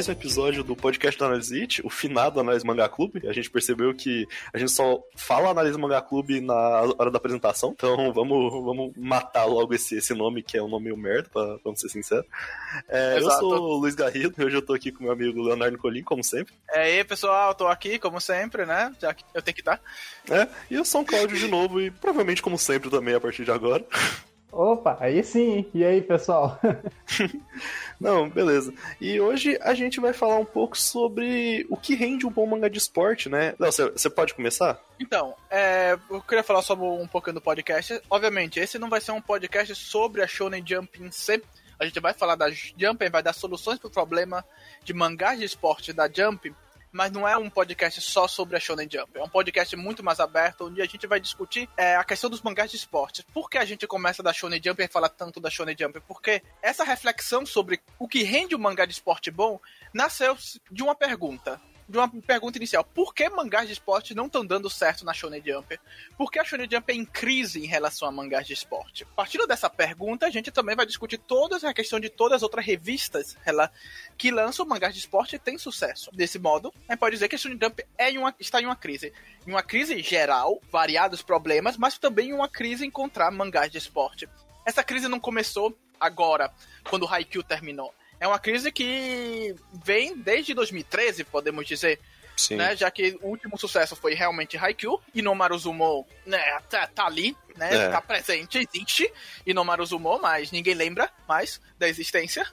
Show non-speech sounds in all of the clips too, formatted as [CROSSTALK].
mais um episódio do podcast do Análise It, o finado Análise Mangá Clube. A gente percebeu que a gente só fala Análise Mangá Clube na hora da apresentação, então vamos, vamos matar logo esse, esse nome, que é um nome meio merda, pra, vamos ser sinceros. É, eu sou o Luiz Garrido, hoje eu tô aqui com meu amigo Leonardo Colim, como sempre. É aí, pessoal, tô aqui, como sempre, né? Já que eu tenho que estar. É, e eu sou o Cláudio de novo, e provavelmente, como sempre, também a partir de agora. [LAUGHS] Opa, aí sim. E aí, pessoal? [LAUGHS] Não, beleza. E hoje a gente vai falar um pouco sobre o que rende um bom mangá de esporte, né? Léo, você pode começar? Então, é, eu queria falar sobre um pouquinho do podcast. Obviamente, esse não vai ser um podcast sobre a Shonen Jump em si. A gente vai falar da Jump, vai dar soluções para o problema de mangás de esporte da Jump mas não é um podcast só sobre a Shonen Jump. É um podcast muito mais aberto, onde a gente vai discutir é, a questão dos mangás de esporte. Por que a gente começa da Shonen Jump e fala tanto da Shonen Jump? Porque essa reflexão sobre o que rende um mangá de esporte bom nasceu de uma pergunta de uma pergunta inicial. Por que mangás de esporte não estão dando certo na Shonen Jump? Por que a Shonen Jump é em crise em relação a mangás de esporte? Partindo dessa pergunta, a gente também vai discutir toda a questão de todas as outras revistas ela, que lançam mangás de esporte e têm sucesso. Desse modo, a gente pode dizer que a Shonen Jump é uma, está em uma crise. Em uma crise geral, variados problemas, mas também uma crise encontrar mangás de esporte. Essa crise não começou agora, quando o Haikyuu terminou é uma crise que vem desde 2013, podemos dizer. Sim. Né, já que o último sucesso foi realmente Haikyuu, e no Maruzumo né, tá, tá ali, né, é. tá presente, existe, e no Maruzumo, mas ninguém lembra mais da existência,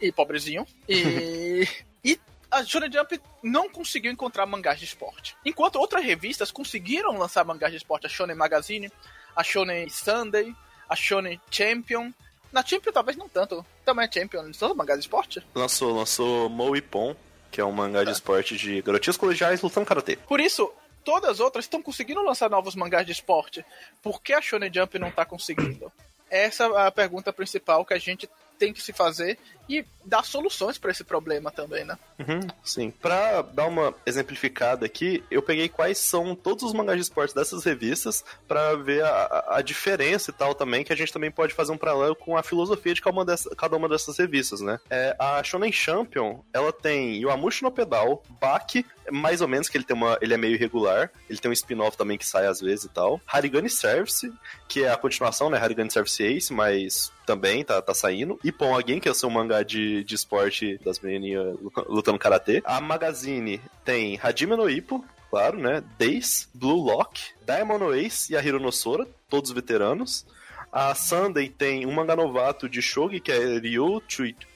e pobrezinho, e, [LAUGHS] e a Shonen Jump não conseguiu encontrar mangás de esporte. Enquanto outras revistas conseguiram lançar mangás de esporte, a Shonen Magazine, a Shonen Sunday, a Shonen Champion, na Champion talvez não tanto. Também é Champion, não são mangá de esporte? Lançou, lançou Moipon, que é um mangá de é. esporte de garotinhas colegiais lutando karatê. Por isso, todas as outras estão conseguindo lançar novos mangás de esporte. Por que a Shonen Jump não está conseguindo? Essa é a pergunta principal que a gente tem que se fazer e dar soluções para esse problema também, né? Uhum, sim. Para dar uma exemplificada aqui, eu peguei quais são todos os mangás de esportes dessas revistas para ver a, a, diferença e tal também, que a gente também pode fazer um paralelo com a filosofia de cada uma, dessa, cada uma dessas revistas, né? É, a Shonen Champion, ela tem Yoamushi no Pedal, Baki, mais ou menos, que ele tem uma. ele é meio irregular. Ele tem um spin-off também que sai às vezes e tal. Harigani Service, que é a continuação, né? Harigani Service Ace, mas também tá, tá saindo. E Pon Again, que é o seu mangá de, de esporte das menininhas lutando karatê. A Magazine tem Hajime no Ippo, claro, né? Days, Blue Lock, Diamond Ace e a Hironosora, todos veteranos. A Sunday tem um mangá novato de Shogi, que é Ryu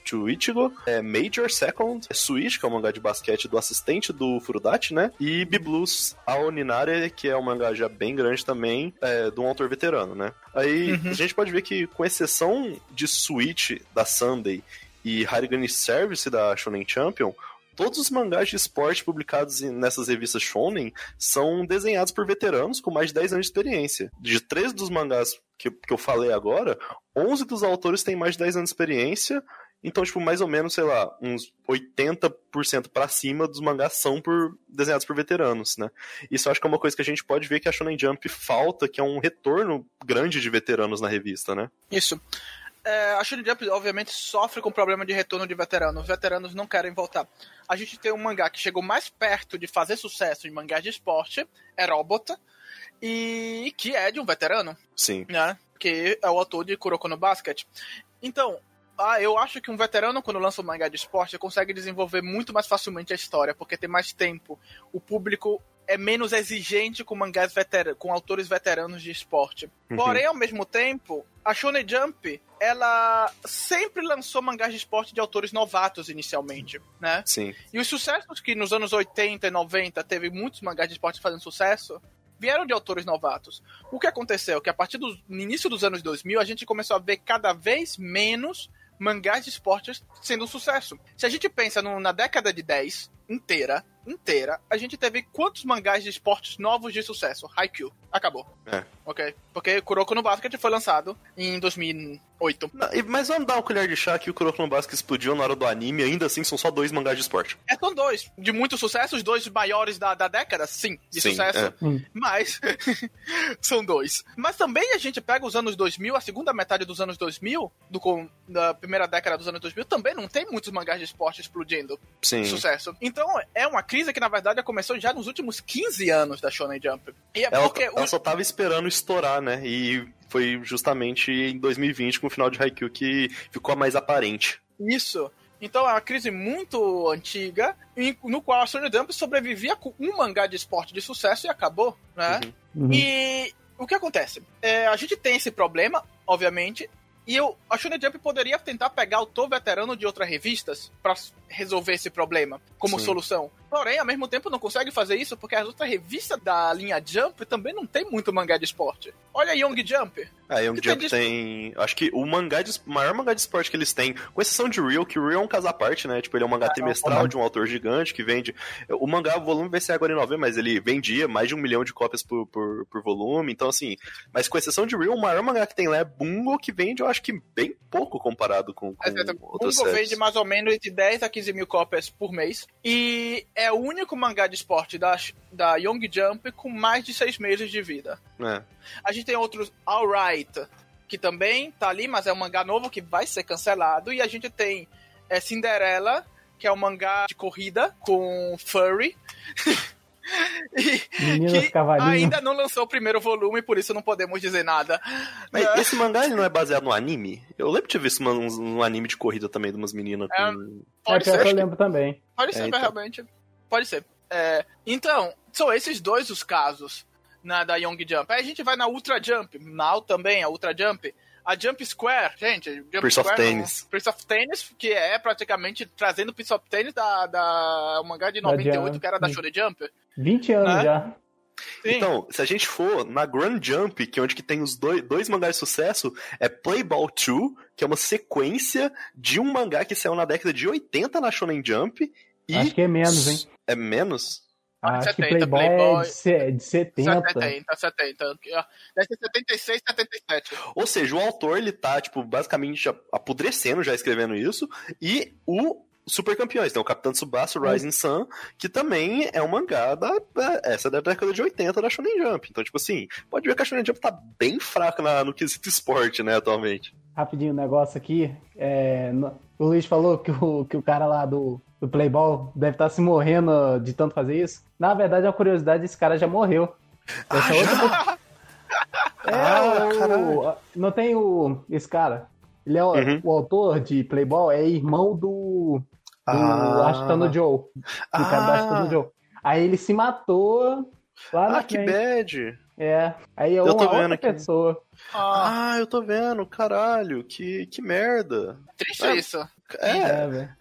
Chuichigo, é Major Second, é Switch, que é um mangá de basquete do assistente do Furudachi, né? E B-Blues Aoninare, que é um mangá já bem grande também, é, de um autor veterano, né? Aí uhum. a gente pode ver que, com exceção de Switch da Sunday e Harigani Service da Shonen Champion, todos os mangás de esporte publicados nessas revistas shonen são desenhados por veteranos com mais de 10 anos de experiência. De três dos mangás que, que eu falei agora, 11 dos autores têm mais de 10 anos de experiência, então, tipo, mais ou menos, sei lá, uns 80% para cima dos mangás são por desenhados por veteranos, né? Isso acho que é uma coisa que a gente pode ver que a Shonen Jump falta, que é um retorno grande de veteranos na revista, né? Isso. É, a Shonen Jump, obviamente, sofre com o problema de retorno de veteranos. Os veteranos não querem voltar. A gente tem um mangá que chegou mais perto de fazer sucesso em mangá de esporte, é Robot, e que é de um veterano. Sim. Né? Que é o autor de Kuroko no Basket. Então, ah, eu acho que um veterano, quando lança um mangá de esporte, consegue desenvolver muito mais facilmente a história, porque tem mais tempo. O público é menos exigente com mangás veteranos, com autores veteranos de esporte. Uhum. Porém, ao mesmo tempo, a Shonen Jump, ela sempre lançou mangás de esporte de autores novatos inicialmente, né? Sim. E os sucessos que nos anos 80 e 90 teve muitos mangás de esporte fazendo sucesso, vieram de autores novatos. O que aconteceu? Que a partir do início dos anos 2000, a gente começou a ver cada vez menos mangás de esportes sendo um sucesso. Se a gente pensa no, na década de 10 inteira, inteira, a gente teve quantos mangás de esportes novos de sucesso? Haikyuu. Acabou. É. Ok? Porque Kuroko no Basket foi lançado em 2011, Oito. Não, Mas vamos dar uma colher de chá que o Kuroko no Basket explodiu na hora do anime, ainda assim são só dois mangás de esporte. É, são dois. De muito sucesso, os dois maiores da, da década, sim, de Sim, sucesso. é. Mas [LAUGHS] são dois. Mas também a gente pega os anos 2000, a segunda metade dos anos 2000, do, com- da primeira década dos anos 2000, também não tem muitos mangás de esporte explodindo Sim. sucesso. Então é uma crise que na verdade começou já nos últimos 15 anos da Shonen Jump. E é Ela, porque ela o- só tava esperando estourar, né? E foi justamente em 2020, com o final de Haikyuu, que ficou mais aparente. Isso. Então é uma crise muito antiga, no qual a Shonen Jump sobrevivia com um mangá de esporte de sucesso e acabou, né? Uhum. Uhum. E o que acontece? É, a gente tem esse problema, obviamente, e eu, a Shonen Jump poderia tentar pegar o autor veterano de outras revistas pra resolver esse problema como Sim. solução. Porém, ao mesmo tempo, não consegue fazer isso porque as outras revistas da linha Jump também não tem muito mangá de esporte. Olha Young Jump. A Young Que tem Jump tem. Acho que o mangá de, maior mangá de esporte que eles têm, com exceção de Real, que Real é um caso à parte, né? Tipo, ele é um mangá trimestral de um autor gigante que vende. O mangá, o volume vai ser agora em novembro, mas ele vendia mais de um milhão de cópias por, por, por volume. Então, assim, mas com exceção de Real, o maior mangá que tem lá é Bungo, que vende, eu acho que bem pouco comparado com, com Exato. outras Bungo séries. vende mais ou menos de 10 a 15 mil cópias por mês. E é o único mangá de esporte da, da Young Jump com mais de 6 meses de vida. É. A gente tem outros Alright, que também tá ali, mas é um mangá novo que vai ser cancelado. E a gente tem é, Cinderela, que é um mangá de corrida com furry. [LAUGHS] e Meninas que cavalinhos. ainda não lançou o primeiro volume, por isso não podemos dizer nada. Mas É. esse mangá ele não é baseado no anime? Eu lembro de ter visto um, um anime de corrida também de umas meninas com. É, É, Pode pior ser. que eu lembro também. Pode ser, É, então. realmente. Pode ser. É, então, são esses dois os casos na, da Young Jump. Aí a gente vai na Ultra Jump, Now também, a Ultra Jump. A Jump Square, gente, Jump Prince of Square não- Tennis. Prince of Tennis, que é praticamente trazendo o Prince of Tennis da, da o mangá de Da 98, Jump. que era da Shonen Jump. 20 anos Né? já. Sim. Então, se a gente for na Grand Jump, que é onde que tem os dois, dois mangás de sucesso, é Playball 2, que é uma sequência de um mangá que saiu na década de 80 na Shonen Jump, e Acho que é menos, hein? é menos? Ah, Acho que 70, Playboy, é Playboy. de, se- de 70. 70, 70. Deve ser 76, 77. Ou seja, o autor, ele tá, tipo, basicamente já apodrecendo já escrevendo isso, e o Super Campeões, tem o Capitão Tsubasa, o Rising Sun, que também é um mangá da, da- essa é da década de 80 da Shonen Jump. Então, tipo assim, pode ver que a Shonen Jump tá bem fraca na- no quesito esporte, né, atualmente. Rapidinho, um negócio aqui. É, no- o Luiz falou que o, que o cara lá do, do Playball deve estar se morrendo de tanto fazer isso. Na verdade, a curiosidade, esse cara já morreu. Essa outra- [LAUGHS] É, Ah, o- caralho. não tem o. Esse cara. Ele é o, Uhum. o autor de Playball, é irmão do. do Ah. Joe. Do cara do Ah. Ashitano Joe. Aí ele se matou lá na Ah, que bad. É. Aí é Eu uma tô vendo outra aqui. pessoa. Ah, Ah, eu tô vendo, caralho, que, que merda. triste Ah, isso. É,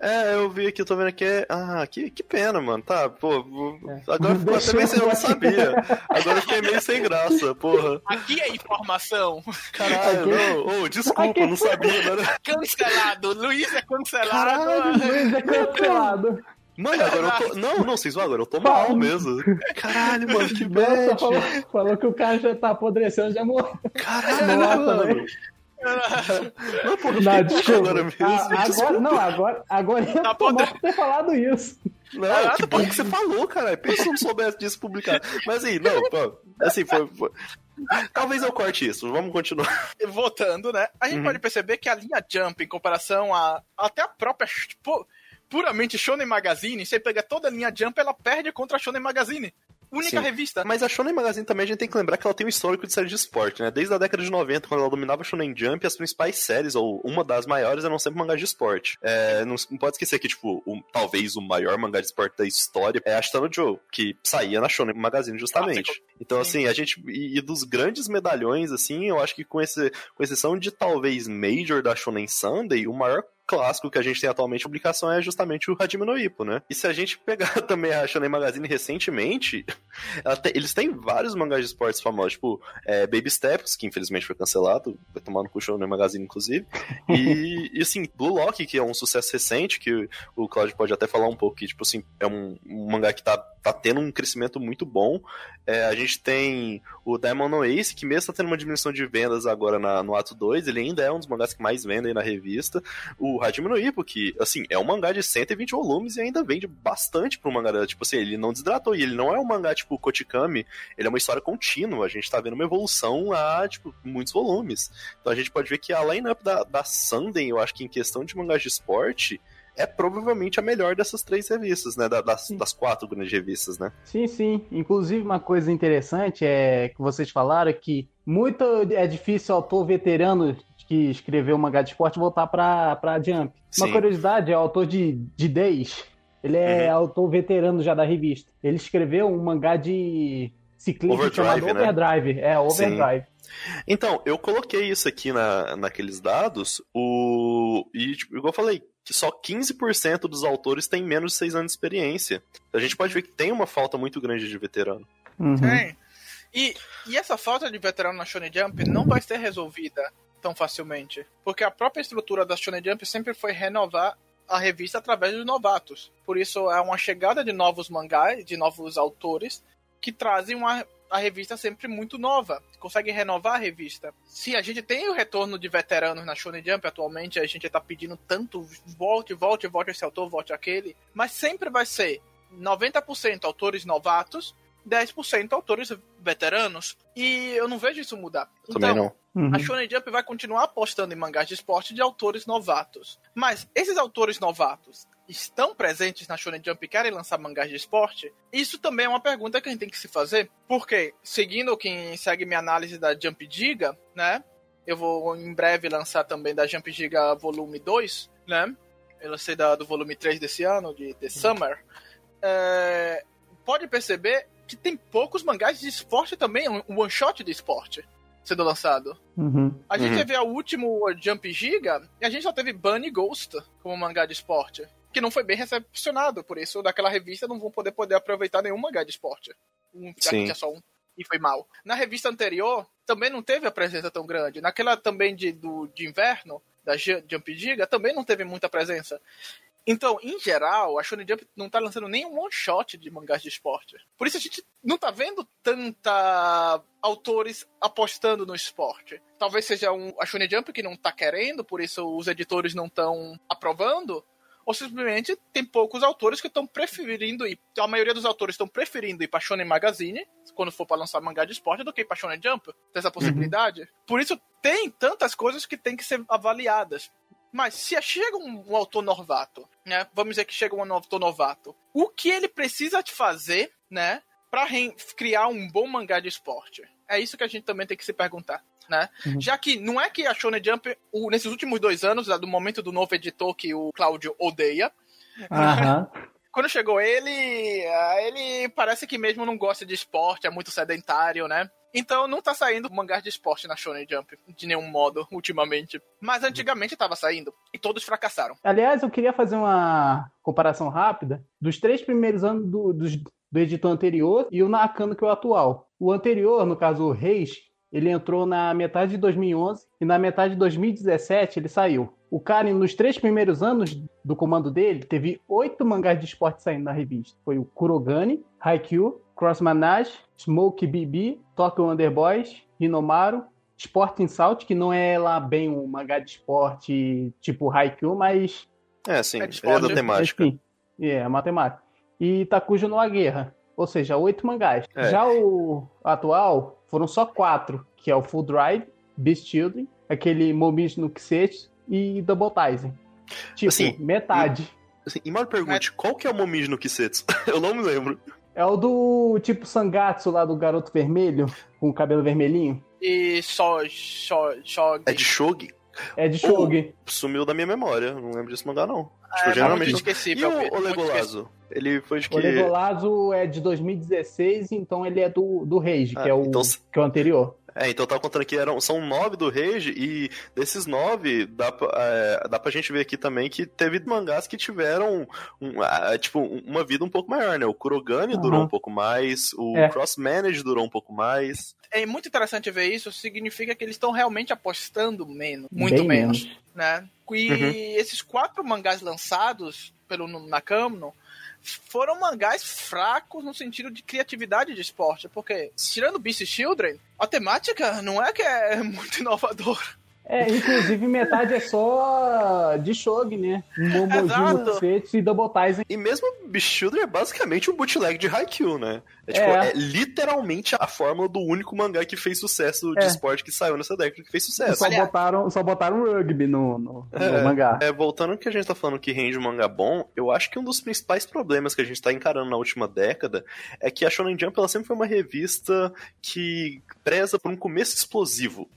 É, é, eu vi aqui, eu tô vendo aqui. é- Ah, que, que pena, mano. Tá, pô. É. Agora [LAUGHS] ficou até meio sem. Eu não sabia. Agora eu fiquei meio sem graça, porra. Aqui é informação. Caralho, não. Ô, desculpa, eu não sabia, mano. Cancelado. Luiz é cancelado. Caralho, Luiz é cancelado. Mano, agora eu tô. Não, não, vocês vão agora, eu tô mal mesmo. Caralho, mano, que bad. falou, falou que o cara já tá apodrecendo, já morreu. Caralho, Nossa, mano. velho. Não, pô, eu Não, desculpa. agora mesmo. Ah, agora, desculpa. não, agora, agora eu Tá tô mal por ter falado isso. Não, que bom que você falou, cara. Pensa se eu não soubesse disso publicado. Mas assim, não, pô, assim, foi, foi- Talvez eu corte isso, vamos continuar. Voltando, né? A gente Uhum. pode perceber que a linha Jump, em comparação a até a própria pu- puramente Shonen Magazine, você pega toda a linha Jump, ela perde contra a Shonen Magazine. Única Sim. revista. Mas a Shonen Magazine também a gente tem que lembrar que ela tem um histórico de série de esporte, né? Desde a década de 90, quando ela dominava a Shonen Jump, as principais séries, ou uma das maiores, eram sempre mangás de esporte. É, não, não pode esquecer que, tipo, o- talvez o maior mangá de esporte da história é a Ashitano Joe, que saía na Shonen Magazine justamente. Então, Sim. assim, a gente. E, e dos grandes medalhões, assim, eu acho que com, esse, com exceção de talvez Major da Shonen Sunday, o maior clássico que a gente tem atualmente publicação é justamente o Hajime no Ippo, né? E se a gente pegar [LAUGHS] também a Shonen Magazine recentemente, [LAUGHS] tem, eles têm vários mangás de esportes famosos, tipo é, Baby Steps, que infelizmente foi cancelado, vai tomar no cu Shonen Magazine, inclusive, e, [LAUGHS] e, assim, Blue Lock, que é um sucesso recente, que o Claudio pode até falar um pouco, que tipo assim, é um, um mangá que tá, tá tendo um crescimento muito bom. É, a gente tem o Diamond Ace, que mesmo tá tendo uma diminuição de vendas agora na, no ato 2, ele ainda é um dos mangás que mais vendem na revista. O Hajime no Ippo, que, assim, é um mangá de 120 volumes e ainda vende bastante pro mangá. Tipo assim, ele não desidratou. E ele não é um mangá tipo Kotikami, ele é uma história contínua. A gente tá vendo uma evolução a, tipo, muitos volumes. Então a gente pode ver que a line-up da, da Sunday, eu acho que em questão de mangás de esporte, é provavelmente a melhor dessas três revistas, né? Das, das, quatro grandes revistas, né? Sim, sim. Inclusive, uma coisa interessante é que vocês falaram que muito é difícil o autor veterano que escreveu o mangá de esporte voltar pra, pra Jump. Sim. Uma curiosidade, é o autor de, de Days. Ele é uhum. autor veterano já da revista. Ele escreveu um mangá de ciclismo Overdrive, chamado né? Overdrive. É, Overdrive. Sim. Então, eu coloquei isso aqui na, naqueles dados, o e, tipo, igual eu falei, que só 15% dos autores têm menos de 6 anos de experiência. A gente pode ver que tem uma falta muito grande de veterano. Uhum. Tem. E, e essa falta de veterano na Shonen Jump não vai ser resolvida tão facilmente. Porque a própria estrutura da Shonen Jump sempre foi renovar a revista através dos novatos. Por isso é uma chegada de novos mangás, de novos autores, que trazem uma, a revista sempre muito nova. Consegue renovar a revista. Se a gente tem o retorno de veteranos na Shonen Jump atualmente, a gente tá pedindo tanto volte, volte, volte esse autor, volte aquele. Mas sempre vai ser 90% autores novatos 10% autores veteranos. E eu não vejo isso mudar. Também então, não. Uhum. A Shonen Jump vai continuar apostando em mangás de esporte de autores novatos. Mas esses autores novatos estão presentes na Shonen Jump e querem lançar mangás de esporte? Isso também é uma pergunta que a gente tem que se fazer. Porque, seguindo quem segue minha análise da Jump Giga, né? Eu vou em breve lançar também da Jump Giga Volume 2, né? Eu lancei da, do volume 3 desse ano, de The Summer. É, pode perceber que tem poucos mangás de esporte também, um one shot de esporte sendo lançado. Uhum. A gente uhum. teve a último Jump Giga e a gente só teve Bunny Ghost como mangá de esporte. Que não foi bem recepcionado, por isso daquela revista não vão poder, poder aproveitar nenhum mangá de esporte. Um, tinha só um e foi mal. Na revista anterior, também não teve a presença tão grande. Naquela também de, do, de inverno, da Jump Giga, também não teve muita presença. Então, em geral, a Shonen Jump não tá lançando nenhum one shot de mangás de esporte. Por isso a gente não tá vendo tanta autores apostando no esporte. Talvez seja um, a Shonen Jump que não tá querendo, por isso os editores não estão aprovando, ou simplesmente tem poucos autores que estão preferindo ir. A maioria dos autores estão preferindo ir pra Shonen Magazine, quando for para lançar mangá de esporte, do que ir pra Shonen Jump. Tem essa possibilidade. Uhum. Por isso tem tantas coisas que tem que ser avaliadas. Mas se chega um, um, autor novato, né? Vamos dizer que chega um autor novato. O que ele precisa de fazer, né? Pra criar um bom mangá de esporte? É isso que a gente também tem que se perguntar. Né? Uhum. Já que não é que a Shonen Jump, o, nesses últimos dois anos, do momento do novo editor que o Cláudio odeia, uhum. [LAUGHS] quando chegou ele, ah, ele parece que mesmo não gosta de esporte, é muito sedentário, né? Então não tá saindo mangá de esporte na Shonen Jump de nenhum modo [LAUGHS] ultimamente. Mas antigamente tava saindo e todos fracassaram. Aliás, eu queria fazer uma comparação rápida dos três primeiros anos do, do, do editor anterior e o Nakano que é o atual. O anterior, no caso o Reis, ele entrou na metade de 2011 e na metade de 2017 ele saiu. O cara, nos três primeiros anos do comando dele, teve oito mangás de esporte saindo na revista. Foi o Kurogane, Haikyuu, Cross Manage, Smoke BB, Tokyo Underboys, Hinomaru, Sport Insult, que não é lá bem um mangá de esporte tipo Haikyuu, mas... É, sim, é, é da temática. Enfim, é, é matemática. E Takujo no A Guerra, ou seja, oito mangás. É. Já o atual, foram só quatro, que é o Full Drive, Beast Children, aquele Momis no Kisetsu e Double Tyson. Tipo, assim, metade. E, assim, e mal pergunte, qual que é o Momis no Kisetsu? [LAUGHS] Eu não me lembro. É o do tipo Sangatsu lá do garoto vermelho, com o cabelo vermelhinho. E só, só, só. É de Shogi? É de Shogi. Oh, sumiu da minha memória, não lembro desse mangá não. Tipo, é, geralmente muito esquecível. E o, o Legolazo? Ele foi de que... O Legolazo é de 2016, então ele é do, do Rage, ah, que, é o, então... que é o anterior. É, então eu tava contando que eram, são nove do Rage, e desses nove, dá pra, é, dá pra gente ver aqui também que teve mangás que tiveram, um, tipo, uma vida um pouco maior, né? O Kurogane uhum. durou um pouco mais, o é. Cross Manage durou um pouco mais. É muito interessante ver isso, significa que eles estão realmente apostando menos, muito Bem menos, menos, né? E uhum. esses quatro mangás lançados pelo Nakamno, foram mangás fracos no sentido de criatividade de esporte, porque tirando Beast Children, a temática não é que é [LAUGHS] muito inovadora. É, inclusive metade é só de Shogi, né? Momoji Fete e Double Ties. E mesmo Bichudra é basicamente um bootleg de Haikyuu, né? É, tipo, é. é, literalmente a fórmula do único mangá que fez sucesso de é. esporte que saiu nessa década que fez sucesso. Só botaram, só botaram rugby no, no, no é, mangá. É, voltando ao que a gente tá falando que rende um mangá bom, eu acho que um dos principais problemas que a gente tá encarando na última década é que a Shonen Jump ela sempre foi uma revista que preza por um começo explosivo.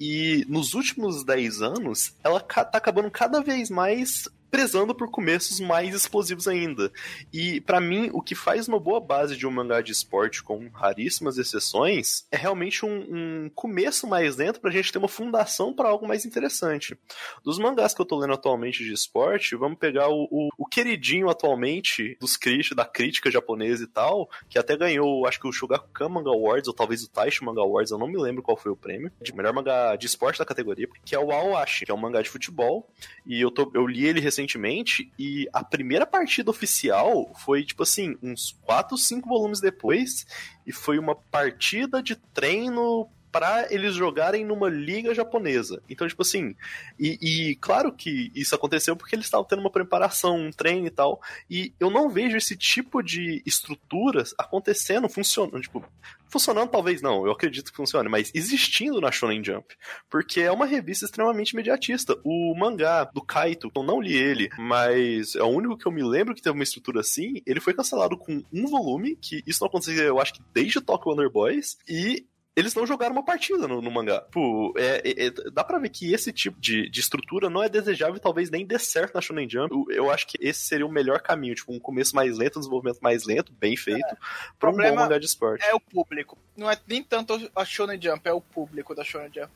E nos últimos 10 anos, ela tá acabando cada vez mais prezando por começos mais explosivos ainda. E para mim, o que faz uma boa base de um mangá de esporte, com raríssimas exceções, é realmente um, um começo mais lento pra gente ter uma fundação para algo mais interessante. Dos mangás que eu tô lendo atualmente de esporte, vamos pegar o, o, o queridinho atualmente dos crit, da crítica japonesa e tal, que até ganhou, acho que o Shogakukan Manga Awards, ou talvez o Taishi Manga Awards, eu não me lembro qual foi o prêmio, de melhor mangá de esporte da categoria, que é o Aoashi, que é um mangá de futebol, e eu, tô, eu li ele recentemente recentemente e a primeira partida oficial foi, tipo assim, uns 4, 5 volumes depois e foi uma partida de treino para eles jogarem numa liga japonesa. Então, tipo assim, e, e, claro que isso aconteceu porque eles estavam tendo uma preparação, um treino e tal, e eu não vejo esse tipo de estruturas acontecendo, funcionando, tipo, Funcionando, talvez não, eu acredito que funcione, mas existindo na Shonen Jump. Porque é uma revista extremamente imediatista. O mangá do Kaito, eu não li ele, mas é o único que eu me lembro que teve uma estrutura assim. Ele foi cancelado com um volume, que isso não acontecia, eu acho que desde Tokyo Wonder Boys, e eles não jogaram uma partida no, no mangá. Pô, é, é, é, dá pra ver que esse tipo de, de estrutura não é desejável e talvez nem dê certo na Shonen Jump. Eu, eu, acho que esse seria o melhor caminho, tipo, um começo mais lento, um desenvolvimento mais lento, bem feito, é. pra um bom mangá de esporte. É o público. Não é nem tanto a Shonen Jump, é o público da Shonen Jump.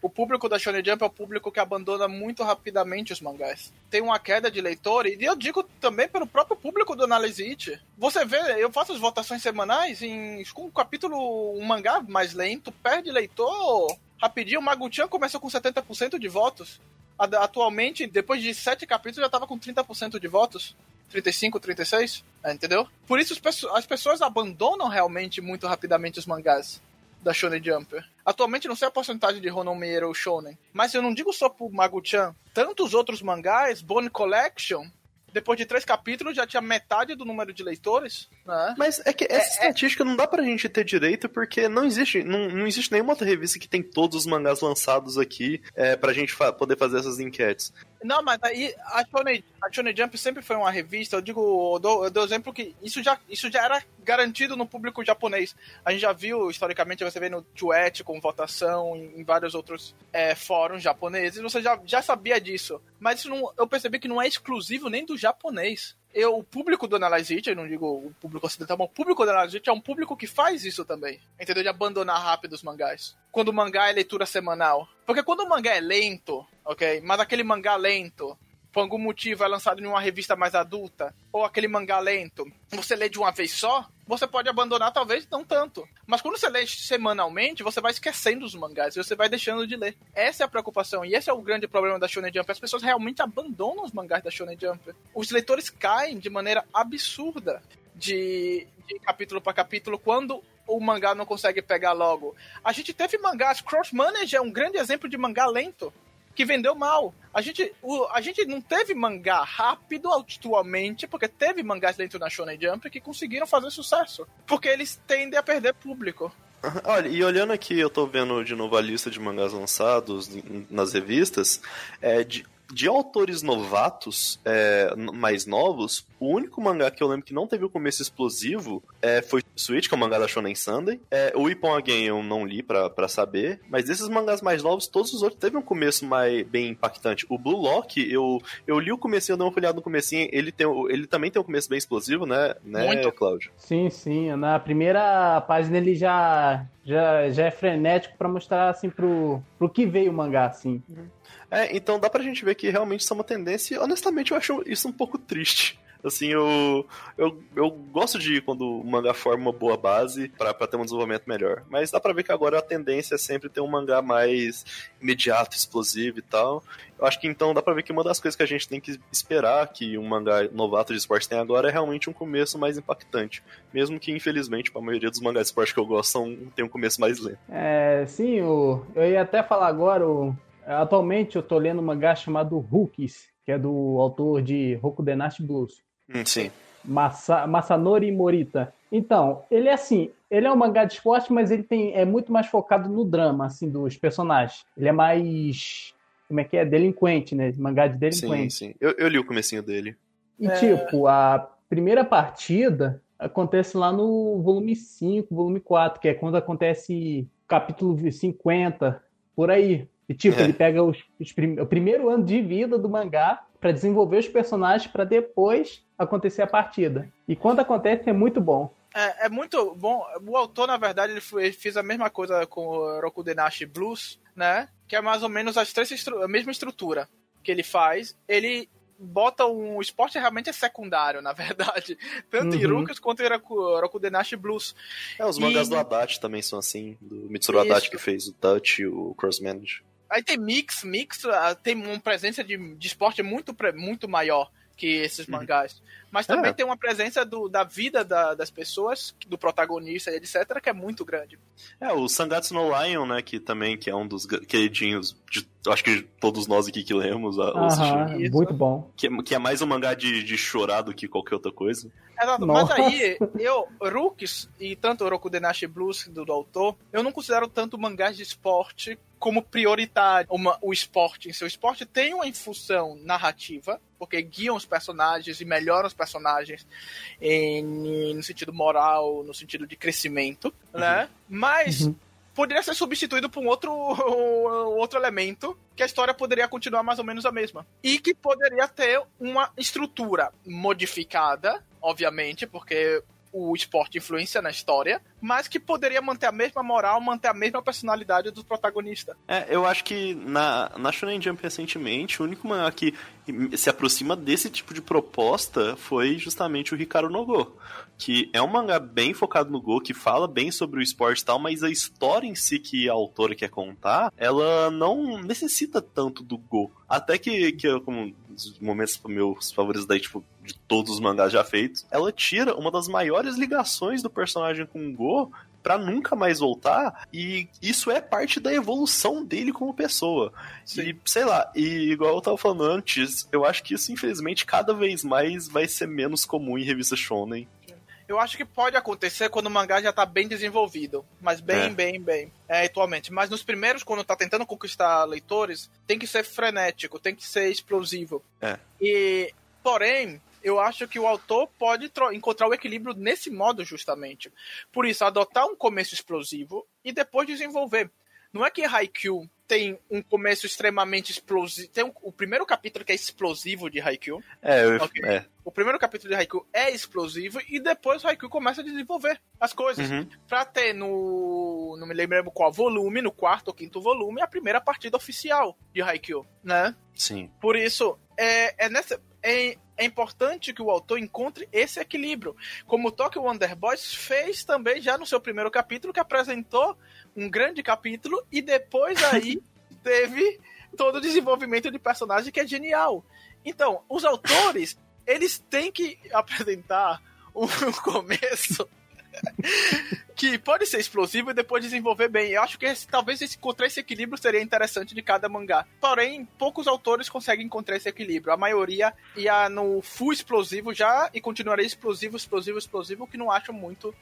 O público da Shonen Jump é o público que abandona muito rapidamente os mangás. Tem uma queda de leitor, e eu digo também pelo próprio público do Analyse It. Você vê, eu faço as votações semanais em um capítulo, um mangá mais lento, perde leitor rapidinho. O Maguchan começou com 70% de votos. Atualmente, depois de sete capítulos, já estava com 30% de votos. 35, 36, entendeu? Por isso as pessoas abandonam realmente muito rapidamente os mangás da Shonen Jump. Atualmente não sei a porcentagem de Honomeiro ou Shonen, mas eu não digo só pro Magu-chan, tantos outros mangás, Bone Collection, depois de três capítulos já tinha metade do número de leitores. Né? Mas é que essa é, é estatística é... não dá pra gente ter direito porque não existe, não, não existe nenhuma outra revista que tem todos os mangás lançados aqui é, pra gente fa poder fazer essas enquetes. Não, mas aí a Shonen, a Shonen Jump sempre foi uma revista, eu digo, eu dou, eu dou exemplo que isso já, isso já era garantido no público japonês. A gente já viu, historicamente, você vê no Twitch com votação, em, em vários outros é, fóruns japoneses, você já, já sabia disso. Mas não, eu percebi que não é exclusivo nem do japonês eu, o público do Analyze It, eu não digo o público ocidental, mas o público do Analyze It é um público que faz isso também. Entendeu? De abandonar rápido os mangás. Quando o mangá é leitura semanal. Porque quando o mangá é lento, ok? Mas aquele mangá lento por algum motivo é lançado em uma revista mais adulta, ou aquele mangá lento, você lê de uma vez só, você pode abandonar, talvez não tanto. Mas quando você lê semanalmente, você vai esquecendo os mangás e você vai deixando de ler. Essa é a preocupação e esse é o grande problema da Shonen Jump. As pessoas realmente abandonam os mangás da Shonen Jump. Os leitores caem de maneira absurda de, de capítulo para capítulo quando o mangá não consegue pegar logo. A gente teve mangás, Cross Manager é um grande exemplo de mangá lento que vendeu mal. A gente, o, a gente não teve mangá rápido atualmente, porque teve mangás dentro da Shonen Jump que conseguiram fazer sucesso. Porque eles tendem a perder público. Olha, e olhando aqui, eu tô vendo de novo a lista de mangás lançados nas revistas, é, de, de autores novatos, é, mais novos, O único mangá que eu lembro que não teve o começo explosivo é, foi Switch, que é o mangá da Shonen Sunday. É, o Ippon Again eu não li pra, pra saber, mas desses mangás mais novos, todos os outros teve um começo mais bem impactante. O Blue Lock, eu, eu li o comecinho, eu dei uma olhada no comecinho, ele, tem, ele também tem um começo bem explosivo, né, né Muito. Cláudio? Sim, sim. Na primeira página ele já, já, já é frenético pra mostrar, assim, pro, pro que veio o mangá, assim. É, então dá pra gente ver que realmente isso é uma tendência e honestamente eu acho isso um pouco triste. Assim, eu, eu, eu gosto de quando o mangá forma uma boa base pra ter um desenvolvimento melhor. Mas dá pra ver que agora a tendência é sempre ter um mangá mais imediato, explosivo e tal. Eu acho que então dá pra ver que uma das coisas que a gente tem que esperar que um mangá novato de esporte tem agora é realmente um começo mais impactante. Mesmo que, infelizmente, a maioria dos mangás de esporte que eu gosto são, tem um começo mais lento. É, sim, eu ia até falar agora, o, atualmente eu tô lendo um mangá chamado Rookies, que é do autor de Rokudenashi Blues. Hum, sim. Masa, Masanori Morita. Então, ele é assim, ele é um mangá de esporte, mas ele tem, é muito mais focado no drama, assim, dos personagens. Ele é mais, como é que é, delinquente, né? Mangá de Sim, delinquente. sim. Eu, eu li o comecinho dele. E, É. tipo, a primeira partida acontece lá no volume 5, volume 4, que é quando acontece capítulo 50, por aí. E, tipo, É. ele pega os, os prim- o primeiro ano de vida do mangá pra desenvolver os personagens pra depois acontecer a partida. E quando acontece é muito bom. É, é muito bom. O autor, na verdade, ele, foi- ele fez a mesma coisa com o Rokudenashi Blues, né? Que é mais ou menos as três estru- a mesma estrutura que ele faz. Ele bota um o esporte realmente é secundário, [LAUGHS] na verdade. Tanto em Uhum. Rukas quanto Rokudenashi Blues. É, os mangás E- do Haddad também são assim, do Mitsuru Haddad Isso. que fez o Touch e o Cross Manage. Aí tem Mix, Mix ah, tem uma presença de, de esporte muito, muito maior que esses mangás. Mas também É. tem uma presença do, da vida da- das pessoas, do protagonista e etc., que é muito grande. É, o Sangatsu no Lion, né, que também que é um dos queridinhos de, acho que todos nós aqui que lemos, a- Aham, isso. muito bom. que, é- que é mais um mangá de, de chorar do que qualquer outra coisa. Exato, Nossa. Mas aí, eu, Rooks e tanto o Rokudenashi Blues do, do autor, eu não considero tanto mangás de esporte como prioritário uma, o esporte em seu esporte tem uma função narrativa, porque guiam os personagens e melhoram os personagens em- no sentido moral, no sentido de crescimento, né? Mas Uhum. poderia ser substituído por um outro, outro elemento que a história poderia continuar mais ou menos a mesma. E que poderia ter uma estrutura modificada, obviamente, porque o esporte influencia na história, mas que poderia manter a mesma moral, manter a mesma personalidade do protagonista. É, eu acho que na, na Shonen Jump recentemente, o único mangá que se aproxima desse tipo de proposta foi justamente o Hikaru no Go. Que é um mangá bem focado no Go, que fala bem sobre o esporte e tal, mas a história em si que a autora quer contar, ela não necessita tanto do Go. Até que, que eu, como um dos momentos meus favoritos daí, tipo, de todos os mangás já feitos, ela tira uma das maiores ligações do personagem com o Go pra nunca mais voltar, e isso é parte da evolução dele como pessoa. E, sei lá, e igual eu tava falando antes, eu acho que isso, infelizmente, cada vez mais vai ser menos comum em revista shonen. Eu acho que pode acontecer quando o mangá já tá bem desenvolvido. Mas bem, É. bem, bem. É, atualmente. Mas nos primeiros, quando tá tentando conquistar leitores, tem que ser frenético, tem que ser explosivo. É. E, porém, eu acho que o autor pode encontrar o equilíbrio nesse modo, justamente. Por isso, adotar um começo explosivo e depois desenvolver. Não é que Haikyuu tem um começo extremamente explosivo. Tem um- o primeiro capítulo que é explosivo de Haikyuu. É, eu, Ok. é. O primeiro capítulo de Haikyuu é explosivo e depois o Haikyuu começa a desenvolver as coisas. Uhum. Pra ter no. Não me lembro qual volume, no quarto ou quinto volume, a primeira partida oficial de Haikyuu, né? Sim. Por isso, é, é, nessa, é, é importante que o autor encontre esse equilíbrio. Como o Tokyo Wonder Boys fez também já no seu primeiro capítulo, que apresentou um grande capítulo e depois aí [LAUGHS] teve todo o desenvolvimento de personagem que é genial. Então, os autores, eles têm que apresentar um [LAUGHS] começo que pode ser explosivo e depois desenvolver bem. Eu acho que esse, talvez esse, encontrar esse equilíbrio seria interessante de cada mangá. Porém, poucos autores conseguem encontrar esse equilíbrio. A maioria ia no full explosivo já e continuaria explosivo, explosivo, explosivo, que não acho muito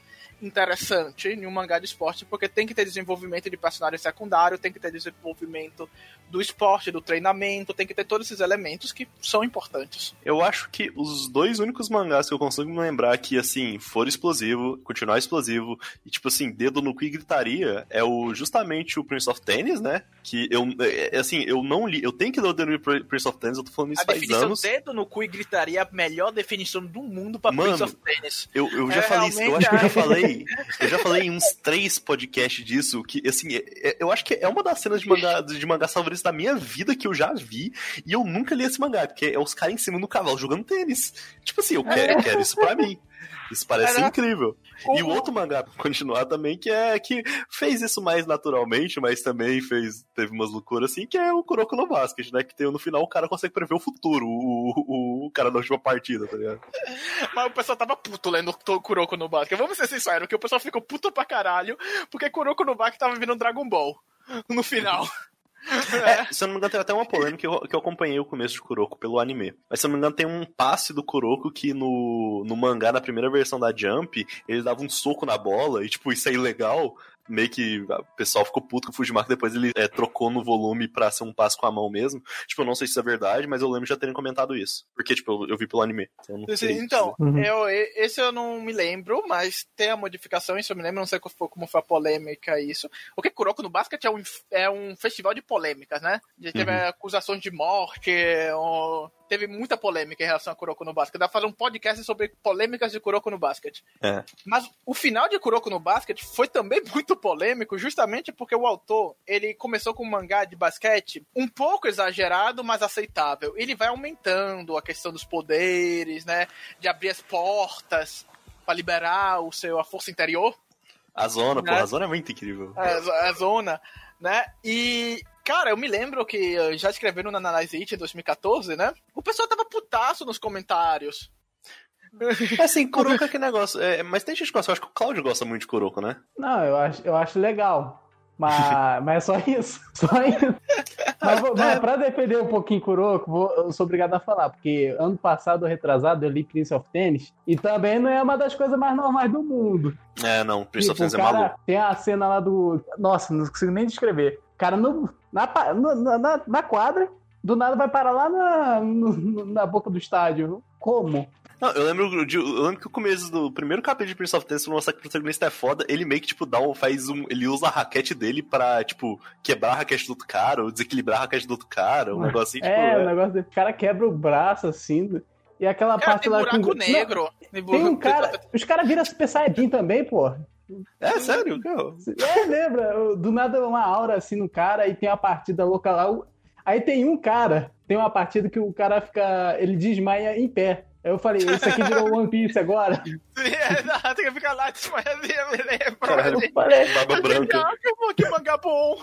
interessante em um mangá de esporte, porque tem que ter desenvolvimento de personagem secundário, tem que ter desenvolvimento do esporte, do treinamento, tem que ter todos esses elementos que são importantes. Eu acho que os dois únicos mangás que eu consigo me lembrar que, assim, for explosivo, continuar explosivo, e tipo assim, dedo no cu e gritaria, é o justamente o Prince of Tennis, né? Que eu, é, assim, eu não li, eu tenho que ler o dedo no Prince of Tennis, eu tô falando isso a faz definição anos. dedo no cu e gritaria é a melhor definição do mundo pra Mano, Prince of Tennis. Eu, eu já É, falei isso, eu acho que eu já é. Falei. Eu já falei em uns três podcasts disso, que assim, é- é- eu acho que é uma das cenas de mangá, de mangá favoritas da minha vida que eu já vi, e eu nunca li esse mangá, porque é os caras em cima do cavalo jogando tênis. Tipo assim, eu quero, eu quero isso pra mim. Isso parece Caraca. incrível. E o outro mangá pra continuar também, que é que fez isso mais naturalmente, mas também fez teve umas loucuras assim, que é o Kuroko no Basket, né? Que tem, no final o cara consegue prever o futuro, o, o, o cara da última partida, tá ligado? Mas o pessoal tava puto lendo Kuroko no Basket. Vamos ser sinceros, que o pessoal ficou puto pra caralho, porque Kuroko no Basket tava vindo Dragon Ball no final. É, se eu não me engano, teve até uma polêmica que eu, que eu acompanhei o começo de Kuroko pelo anime. Mas se eu não me engano, tem um passe do Kuroko que no, no mangá, na primeira versão da Jump, ele dava um soco na bola e, tipo, isso é ilegal. Meio que o pessoal ficou puto com o Fujimaki, depois ele é, trocou no volume pra ser um passe com a mão mesmo. Tipo, eu não sei se isso é verdade, mas eu lembro já terem comentado isso. Porque, tipo, eu, eu vi pelo anime. Então, eu não sei Então, Uhum. eu, esse eu não me lembro, mas tem a modificação, isso eu me lembro, não sei como foi, como foi a polêmica isso. O que Kuroko no Basket é um, é um festival de polêmicas, né? Já teve Uhum. acusações de morte, teve muita polêmica em relação a Kuroko no Basket. Dá pra fazer um podcast sobre polêmicas de Kuroko no Basket. É. Mas o final de Kuroko no Basket foi também [LAUGHS] muito polêmico, justamente porque o autor, ele começou com um mangá de basquete um pouco exagerado, mas aceitável. Ele vai aumentando a questão dos poderes, né, de abrir as portas pra liberar o seu a força interior, A zona, pô, Né? a zona é muito incrível. a, a zona, né? E Cara, eu me lembro que eh, já escreveram na Analyze It em 2014, né? O pessoal tava putaço nos comentários. É assim, Kuroko é que negócio. É, mas tem gente que gosta, eu acho que o Claudio gosta muito de Kuroko, né? Não, eu acho, eu acho legal. Mas, mas é só isso. [LAUGHS] Só isso. Mas, mas pra defender um pouquinho Kuroko, vou, eu sou obrigado a falar, porque ano passado, retrasado, eu li Prince of Tennis, e também não é uma das coisas mais normais do mundo. É, não, Prince of Tipo, Tennis o é maluco. tem a cena lá do. Nossa, não consigo nem descrever. O cara no, na, na, na- na quadra, do nada vai parar lá na, no- na boca do estádio. Como? Não, eu lembro, de, eu lembro que o começo do primeiro capítulo de Prince of Tennis, pra mostrar que o protagonista é foda, ele meio que, tipo, dá um, faz um. Ele usa a raquete dele pra, tipo, quebrar a raquete do outro cara, ou desequilibrar a raquete do outro cara, um negócio assim, tipo. é, o é- negócio desse. O cara quebra o braço assim. E aquela Cara, parte tem lá buraco com. negro. Não, tem um cara. [LAUGHS] Os caras viram Super Saiyajin também, pô. É, sério, cara. É, lembra? Do nada uma aura assim no cara e tem a partida louca lá. Aí tem um cara, tem uma partida que o cara fica. Ele desmaia em pé. Aí eu falei, isso aqui virou One Piece agora. [LAUGHS] É, não, tem que ficar lá desmaiadinho, me lembro. Caralho. Eu falei, Barba branca. Pô, que mangá bom.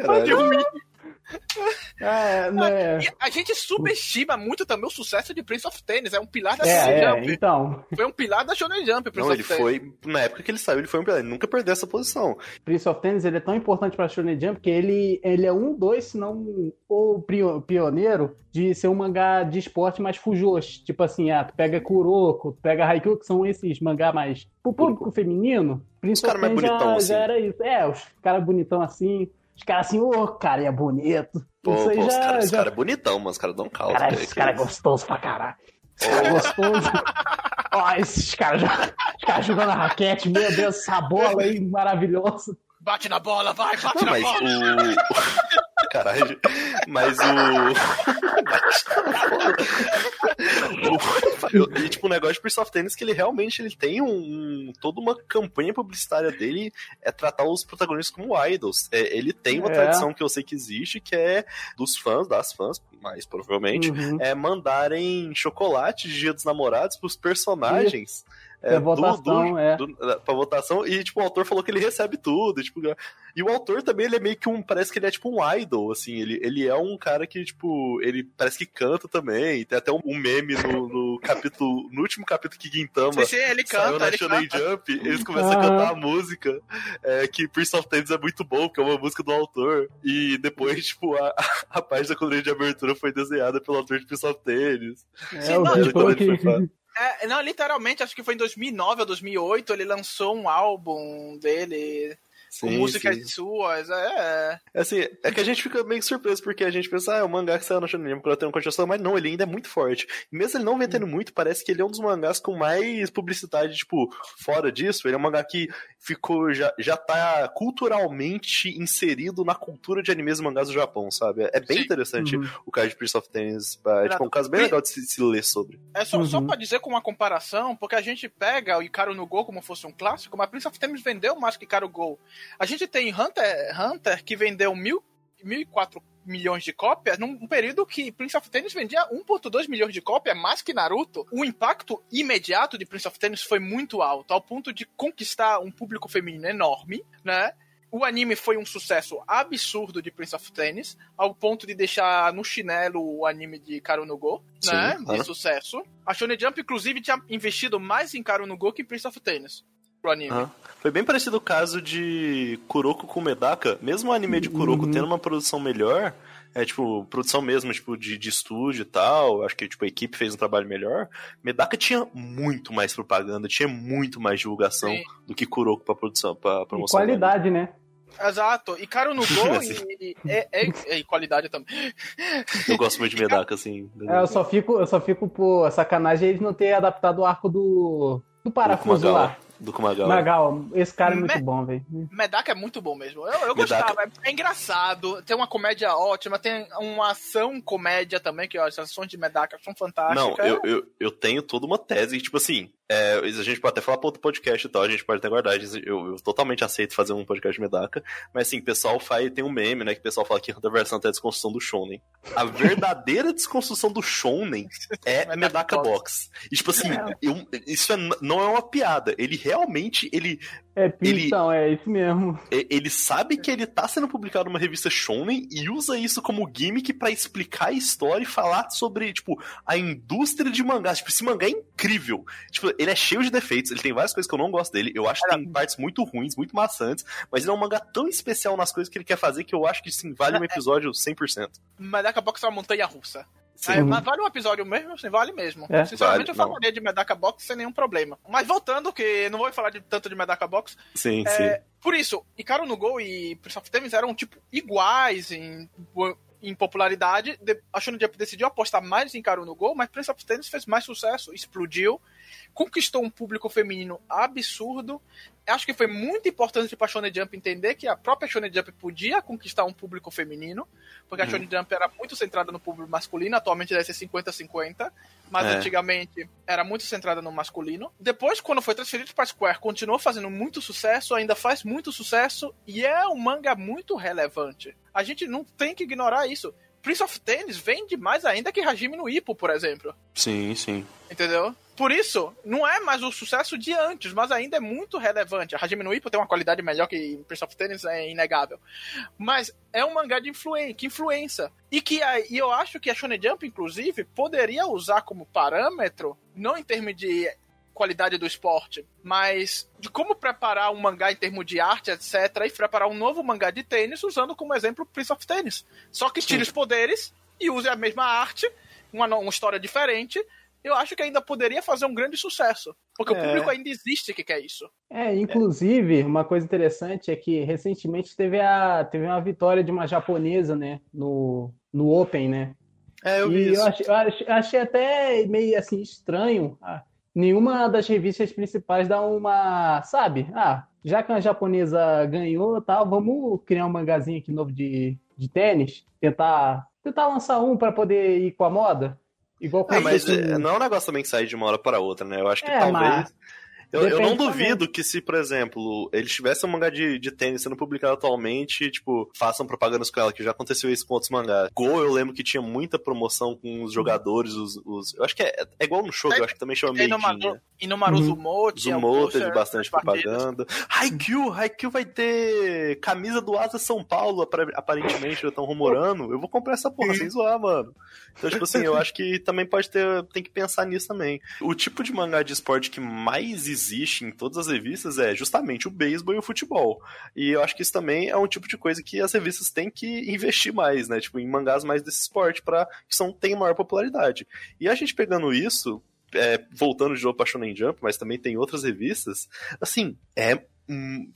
Caralho. É, [LAUGHS] né? A gente subestima muito também o sucesso de Prince of Tennis. É um pilar da Shonen É, é, Jump. então. Foi um pilar da Shonen Jump, Prince Não, of ele Tennis. foi. Na época que ele saiu, ele foi um pilar. Ele nunca perdeu essa posição. Prince of Tennis ele é tão importante pra Shonen Jump que ele, ele é um dos, se não o pio- pioneiro de ser um mangá de esporte mais fujoshi. Tipo assim, ah, tu pega Kuroko, tu pega Haikyuu, que são esses mangá mais pro público feminino. Prince Os of cara Tennis já, bonitão, assim. já era isso. É, os caras bonitão assim, os caras assim, ô, cara, é bonito. Pô, isso aí pô, os já... caras já... cara é bonitão, mas os caras dão caldo. Caralho, que- esse cara é gostoso pra caralho. Esse cara é gostoso. Ó, esses caras já- os caras jogando a raquete, meu Deus, essa bola aí maravilhosa. Bate na bola, vai, bate Não, na mas bola. o. Caralho. Mas o. [LAUGHS] o... E, tipo, o negócio de Prince of Tennis que ele realmente ele tem um, um- toda uma campanha publicitária dele é tratar os protagonistas como idols. É, ele tem uma É. tradição que eu sei que existe, que é dos fãs, das fãs, mais provavelmente, Uhum. é mandarem chocolate de dia dos namorados pros personagens é votação, do, é. Do, pra votação, e tipo, o autor falou que ele recebe tudo, tipo, e o autor também, ele é meio que um, parece que ele é tipo um idol, assim, ele, ele é um cara que, tipo, ele parece que canta também, tem até um, um meme no, no, capítulo, no último capítulo que Gintama sim, sim, ele canta, na ele Shonen canta. Jump, eles começam a cantar a música, é, que Prince of Tennis é muito bom, que é uma música do autor, e depois, tipo, a, a parte da coluna de abertura foi desenhada pelo autor de Prince of Tennis. É, Sim, o não, falou que... É, não, literalmente, acho que foi em 2009 ou 2008, ele lançou um álbum dele com Sim, músicas sim. suas, é... Assim, é que a gente fica meio surpreso, porque a gente pensa, ah, é um mangá que saiu no Shonen Jump, que ela tem uma continuação, mas não, ele ainda é muito forte. E mesmo ele não vendendo muito, parece que ele é um dos mangás com mais publicidade, tipo, fora disso, ele é um mangá que ficou, já, já tá culturalmente inserido na cultura de animes e mangás do Japão, sabe? É bem Sim. interessante Uhum. o caso de Prince of Tennis, é, tipo, um caso bem legal de se, se ler sobre. É só, só Uhum. pra dizer com uma comparação, porque a gente pega o Icaro no Gol como fosse um clássico, mas Prince of Tennis vendeu mais que Icaro Gol. A gente tem Hunter, Hunter que vendeu mil, 1.004 milhões de cópias num período que Prince of Tennis vendia 1.2 milhões de cópias, mais que Naruto. O impacto imediato de Prince of Tennis foi muito alto, ao ponto de conquistar um público feminino enorme, né? O anime foi um sucesso absurdo de Prince of Tennis, ao ponto de deixar no chinelo o anime de Karu no Go, Sim, né? claro. De sucesso. A Shonen Jump, inclusive, tinha investido mais em Karu no Go que em Prince of Tennis pro anime. Aham. Foi bem parecido o caso de Kuroko com Medaka. Mesmo o anime de Kuroko Uhum. tendo uma produção melhor, é tipo, produção mesmo, tipo, de, de estúdio e tal, acho que tipo, a equipe fez um trabalho melhor. Medaka tinha muito mais propaganda, tinha muito mais divulgação Sim. do que Kuroko pra produção, pra E promoção. anime. qualidade, né? Exato. E Karu no [LAUGHS] Go Assim. e, e, é, é- é- e qualidade também. Eu gosto muito de Medaka, assim. É, eu só fico, eu só fico por sacanagem eles não ter adaptado o arco do, do parafuso lá. Do Kumagawa. Nagal, esse cara é muito Me- bom, velho. Medaka é muito bom mesmo. Eu, eu gostava. É, é engraçado. Tem uma comédia ótima. Tem uma ação comédia também, que ó, as ações de Medaka são fantásticas. Não, eu, eu, eu tenho toda uma tese, tipo assim, é, a gente pode até falar pra outro podcast e tal, a gente pode até guardar, eu, eu totalmente aceito fazer um podcast de Medaka, mas assim, o pessoal faz, tem um meme, né, que o pessoal fala que Hunter vs Hunter é a desconstrução do Shonen. A verdadeira [LAUGHS] desconstrução do Shonen é Medaka Box. Box. E tipo assim, eu- isso é- não é uma piada, ele realmente, ele, É, Ele- então, é isso mesmo. ele sabe que ele tá sendo publicado numa revista shonen e usa isso como gimmick pra explicar a história e falar sobre, tipo, a indústria de mangás. Tipo, esse mangá é incrível. Tipo, ele é cheio de defeitos, ele tem várias coisas que eu não gosto dele. Eu acho que tem partes muito ruins, muito maçantes, mas ele é um mangá tão especial nas coisas que ele quer fazer que eu acho que, sim, vale um episódio 100%. Medaka Box é uma montanha russa. Sim. Aí, mas vale um episódio mesmo, assim, vale mesmo. É. Sinceramente, Vale, eu falaria de Medaka Box sem nenhum problema. Mas voltando, que não vou falar de, tanto de Medaka Box, Sim, É, sim. Por isso, Icaro no Go e Prince of Tennis eram, tipo, iguais em, em popularidade. De, a Shonen Jump decidiu apostar mais em Icaro no Go, mas Prince of Tennis fez mais sucesso, explodiu, conquistou um público feminino absurdo. Acho que foi muito importante pra Shonen Jump entender que a própria Shonen Jump podia conquistar um público feminino, porque a Uhum. Shonen Jump era muito centrada no público masculino, atualmente deve ser 50-50, mas É. antigamente era muito centrada no masculino. Depois, quando foi transferido pra Square, continuou fazendo muito sucesso, ainda faz muito sucesso, e é um manga muito relevante. A gente não tem que ignorar isso. Prince of Tennis vende mais ainda que Hajime no Ippo, por exemplo. Sim, sim. Entendeu? Por isso, não é mais o sucesso de antes, mas ainda é muito relevante. A Hajime no Ippo tem uma qualidade melhor que Prince of Tennis, é inegável. Mas é um mangá de influen que influencia. E que a- e eu acho que a Shonen Jump, inclusive, poderia usar como parâmetro, não em termos de qualidade do esporte, mas de como preparar um mangá em termos de arte, etc., e preparar um novo mangá de tênis usando como exemplo Prince of Tennis. Só que tire os poderes e use a mesma arte, uma, uma história diferente. Eu acho que ainda poderia fazer um grande sucesso. Porque o É. público ainda existe que quer isso. É, inclusive, uma coisa interessante é que recentemente teve, a, teve uma vitória de uma japonesa, né, no, no Open, né? É, eu vi E isso. eu achei, eu achei até meio assim estranho. ah, nenhuma das revistas principais dá uma, sabe? Ah, já que a japonesa ganhou, tal, vamos criar um mangazinho aqui novo de, de tênis, tentar tentar lançar um para poder ir com a moda, igual Ah, mas é, não é um negócio também que sai de uma hora para outra, né? Eu acho que É, talvez. mas- Eu, eu não duvido que se, por exemplo, eles tivessem um mangá de, de tênis sendo publicado atualmente, tipo, façam propagandas com ela, que já aconteceu isso com outros mangás. Go, eu lembro que tinha muita promoção com os jogadores, os. os- eu acho que é, é igual no show, eu acho que também chama E no, Maru, né? e no Maru Uhum. Zumo um Zumo poster teve bastante propaganda. Haikyuu, Haikyuu vai ter camisa do Asa São Paulo, apare- aparentemente, já estão rumorando. Eu vou comprar essa porra sem zoar, mano. Então, tipo assim, eu [LAUGHS] acho que também pode ter, tem que pensar nisso também. O tipo de mangá de esporte que mais existe em todas as revistas é justamente o beisebol e o futebol. E eu acho que isso também é um tipo de coisa que as revistas têm que investir mais, né? Tipo, em mangás mais desse esporte para que são, tenham maior popularidade. E a gente pegando isso, é, voltando de novo pra Shonen Jump, mas também tem outras revistas, assim, é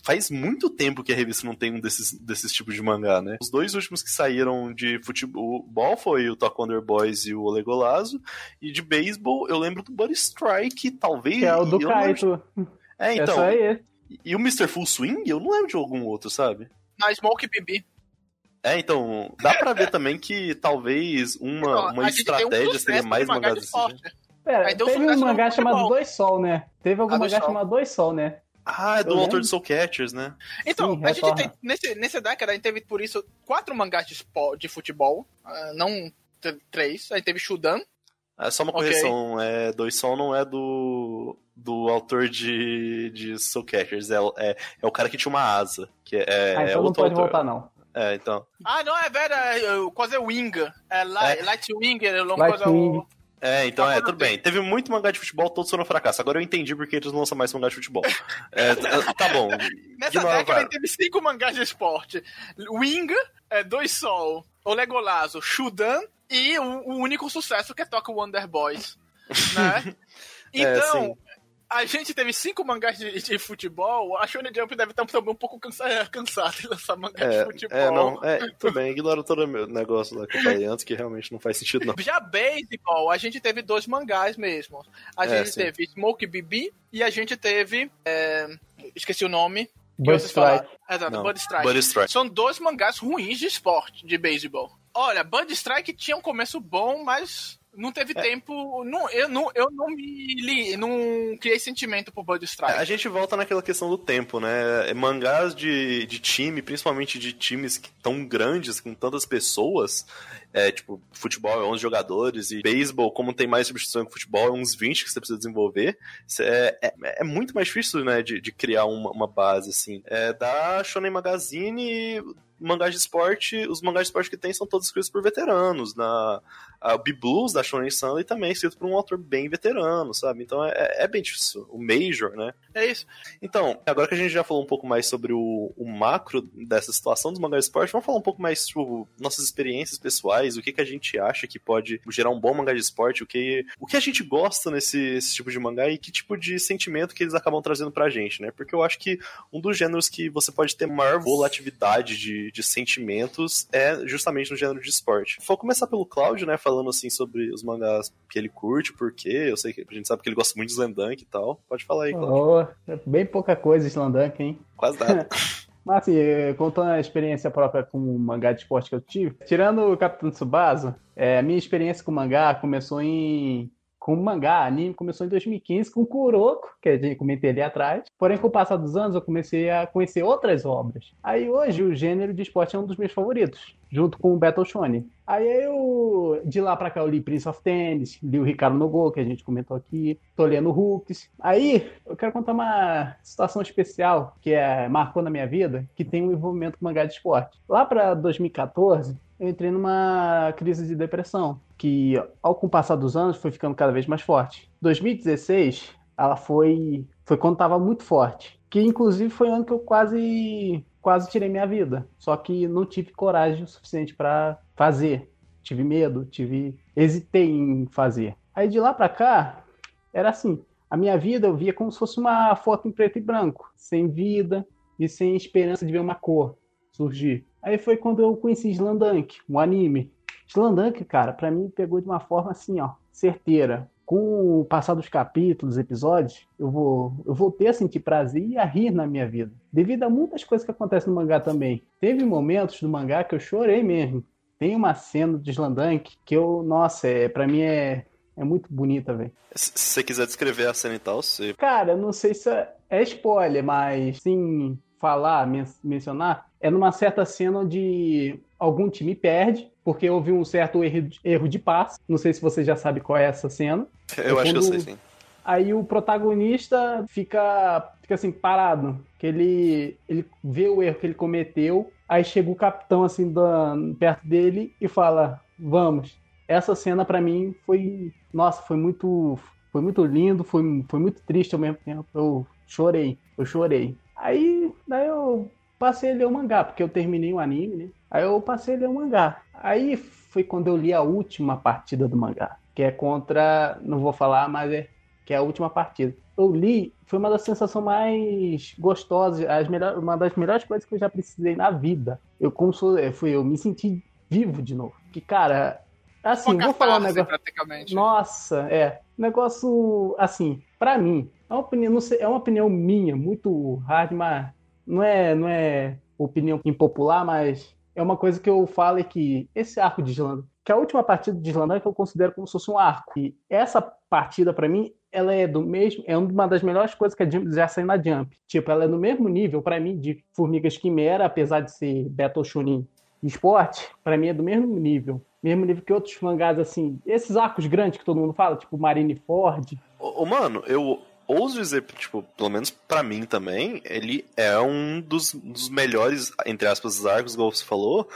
faz muito tempo que a revista não tem um desses, desses tipos de mangá, né? Os dois últimos que saíram de futebol foi o Talk Wonder Boys e o Olegolazo, e de beisebol eu lembro do Buddy Strike, talvez... Que é o do lembro Kaito. É, É então, aí. e o Mr. Full Swing, eu não lembro de algum outro, sabe? Na Smoke BB. É, então, dá pra ver também que talvez uma, uma um estratégia sucesso seria mais mangá mangá de desse jeito. Pera, Aí deu teve um mangá chamado. Dois Sol, né? Teve algum Ah, mangá chamado Dois Sol, né? Ah, é do Eu autor lembro. de Soul Catchers, né? Então, Sim, a gente tem, nesse, nesse década, a gente teve por isso quatro mangás de, de futebol, ah, não três. A gente teve Shudan, É só uma correção, é, Dois Sol não é do, do autor de, de Soul Catchers, é, o- é, é o cara que tinha uma asa, que é, é ah, então não outro pode autor. voltar, não. É, então. Ah, não, é velho, é, o- quase é Wing. É, Light, É. Light Wing, é longo Light coisa Wing. É, então é, tudo bem. Teve muito mangá de futebol, todos foram fracasso. Agora eu entendi porque eles não lançam mais mangá de futebol. [LAUGHS] É, t- tá bom. Nessa Ignora, década teve cinco mangás de esporte. Wing, é, Dois Sol, Olegolazo, Shudan e o, o único sucesso que é Toca Wonder Boys. Né? [LAUGHS] É, Então, sim. A gente teve cinco mangás de, de futebol, a Shonen Jump deve estar também um pouco cansa, [LAUGHS] cansada de lançar mangá de É, futebol. é, não, é, tudo bem, ignora todo o meu negócio lá que eu falei antes, que realmente não faz sentido, não. Já baseball, a gente teve dois mangás mesmo. A É, gente sim. teve Smoke BB e a gente teve. é, esqueci o nome. que Bud. Strike. Exato, Não, Bud Strike. Strike. São dois mangás ruins de esporte, de beisebol. Olha, Bud Strike tinha um começo bom, mas não teve É. tempo. Não, eu, não, eu não me li, não criei sentimento por Bud Strike. A gente volta naquela questão do tempo, né? Mangás de, de time, principalmente de times tão grandes, com tantas pessoas, é, tipo, futebol é 11 jogadores, e beisebol, como tem mais substituição que futebol, é uns 20 que você precisa desenvolver, é, é, é muito mais difícil, né, de, de criar uma, uma base, assim. É, da Shonen Magazine, mangás de esporte, os mangás de esporte que tem são todos escritos por veteranos, na... A B-Blues da Shonen Sunday também é escrito por um autor bem veterano, sabe? Então é, é bem difícil. O Major, né? É isso. Então, agora que a gente já falou um pouco mais sobre o, o macro dessa situação dos mangás de esporte, vamos falar um pouco mais sobre nossas experiências pessoais, o que, que a gente acha que pode gerar um bom mangá de esporte, o que, o que a gente gosta nesse esse tipo de mangá e que tipo de sentimento que eles acabam trazendo pra gente, né? Porque eu acho que um dos gêneros que você pode ter maior volatilidade de, de sentimentos é justamente no gênero de esporte. Vou começar pelo Cláudio, né? Falando assim sobre os mangás que ele curte, por quê. Eu sei que a gente sabe que ele gosta muito de Slandunk e tal. Pode falar aí, Cláudio. Oh, é bem pouca coisa Slandunk, hein? Quase nada. [LAUGHS] [LAUGHS] Mas assim, eh, contando a experiência própria com o mangá de esporte que eu tive, tirando o Capitão Tsubasa, é, a minha experiência com o mangá começou em. Com mangá, anime, começou em 2015 com Kuroko, que gente comentei ali atrás. Porém, com o passar dos anos, eu comecei a conhecer outras obras. Aí hoje o gênero de esporte é um dos meus favoritos, junto com o Battle Shonen. Aí eu, de lá pra cá, eu li Prince of Tennis, li o Ricardo Nogo, que a gente comentou aqui, tô lendo Hooks. Aí eu quero contar uma situação especial que é, marcou na minha vida, que tem um envolvimento com mangá de esporte. Lá pra 2014, eu entrei numa crise de depressão, que ao com o passar dos anos foi ficando cada vez mais forte. 2016, ela foi, foi quando estava muito forte, que inclusive foi o ano que eu quase quase tirei minha vida. Só que não tive coragem o suficiente para fazer. Tive medo, tive hesitei em fazer. Aí de lá para cá era assim, a minha vida eu via como se fosse uma foto em preto e branco, sem vida e sem esperança de ver uma cor surgir. Aí foi quando eu conheci Slandunk, um anime. Slandunk, cara, pra mim pegou de uma forma assim, ó, certeira. Com o passar dos capítulos, episódios, eu vou, eu voltei a sentir prazer e a rir na minha vida. Devido a muitas coisas que acontecem no mangá também. Teve momentos do mangá que eu chorei mesmo. Tem uma cena de Slandunk que eu, nossa, é, pra mim é, É muito bonita, velho. Se você quiser descrever a cena e tal, você. Cara, eu não sei se é, é spoiler, mas sim falar, men mencionar, é numa certa cena onde algum time perde, porque houve um certo erro, erro de passe. Não sei se você já sabe qual é essa cena. Eu É acho que eu sei, sim. Aí o protagonista fica, fica assim, parado. Que ele, ele vê o erro que ele cometeu. Aí chega o capitão assim da, perto dele e fala: Vamos. Essa cena pra mim foi. Nossa, foi muito. Foi muito lindo, foi, foi muito triste ao mesmo tempo. Eu chorei, eu chorei. Aí, daí eu passei a ler o mangá, porque eu terminei o anime, né? Aí eu passei a ler o mangá. Aí foi quando eu li a última partida do mangá, que é contra, não vou falar, mas é que é a última partida. Eu li, foi uma das sensações mais gostosas, as melhor, uma das melhores coisas que eu já precisei na vida. Eu como sou, é, fui eu me senti vivo de novo. Que cara, assim, Uma vou falar um negócio. praticamente. Nossa, é. Negócio, assim, pra mim, é uma opinião, não sei, é uma opinião minha, muito hard, mas não é, não é opinião impopular, mas é uma coisa que eu falo é que esse arco de Islândia, que a última partida de Islândia que eu considero como se fosse um arco. E essa partida, pra mim, ela é do mesmo, é uma das melhores coisas que a Jump já saiu na Jump. Tipo, ela é no mesmo nível, pra mim, de Formigas Quimera, apesar de ser Battle Shonen esporte, pra mim é do mesmo nível. Mesmo nível que outros mangás, assim, esses arcos grandes que todo mundo fala, tipo Marineford. Ô, ô, mano, eu ouso dizer, tipo, pelo menos pra mim também, ele é um dos, dos melhores, entre aspas, arcos, igual você falou,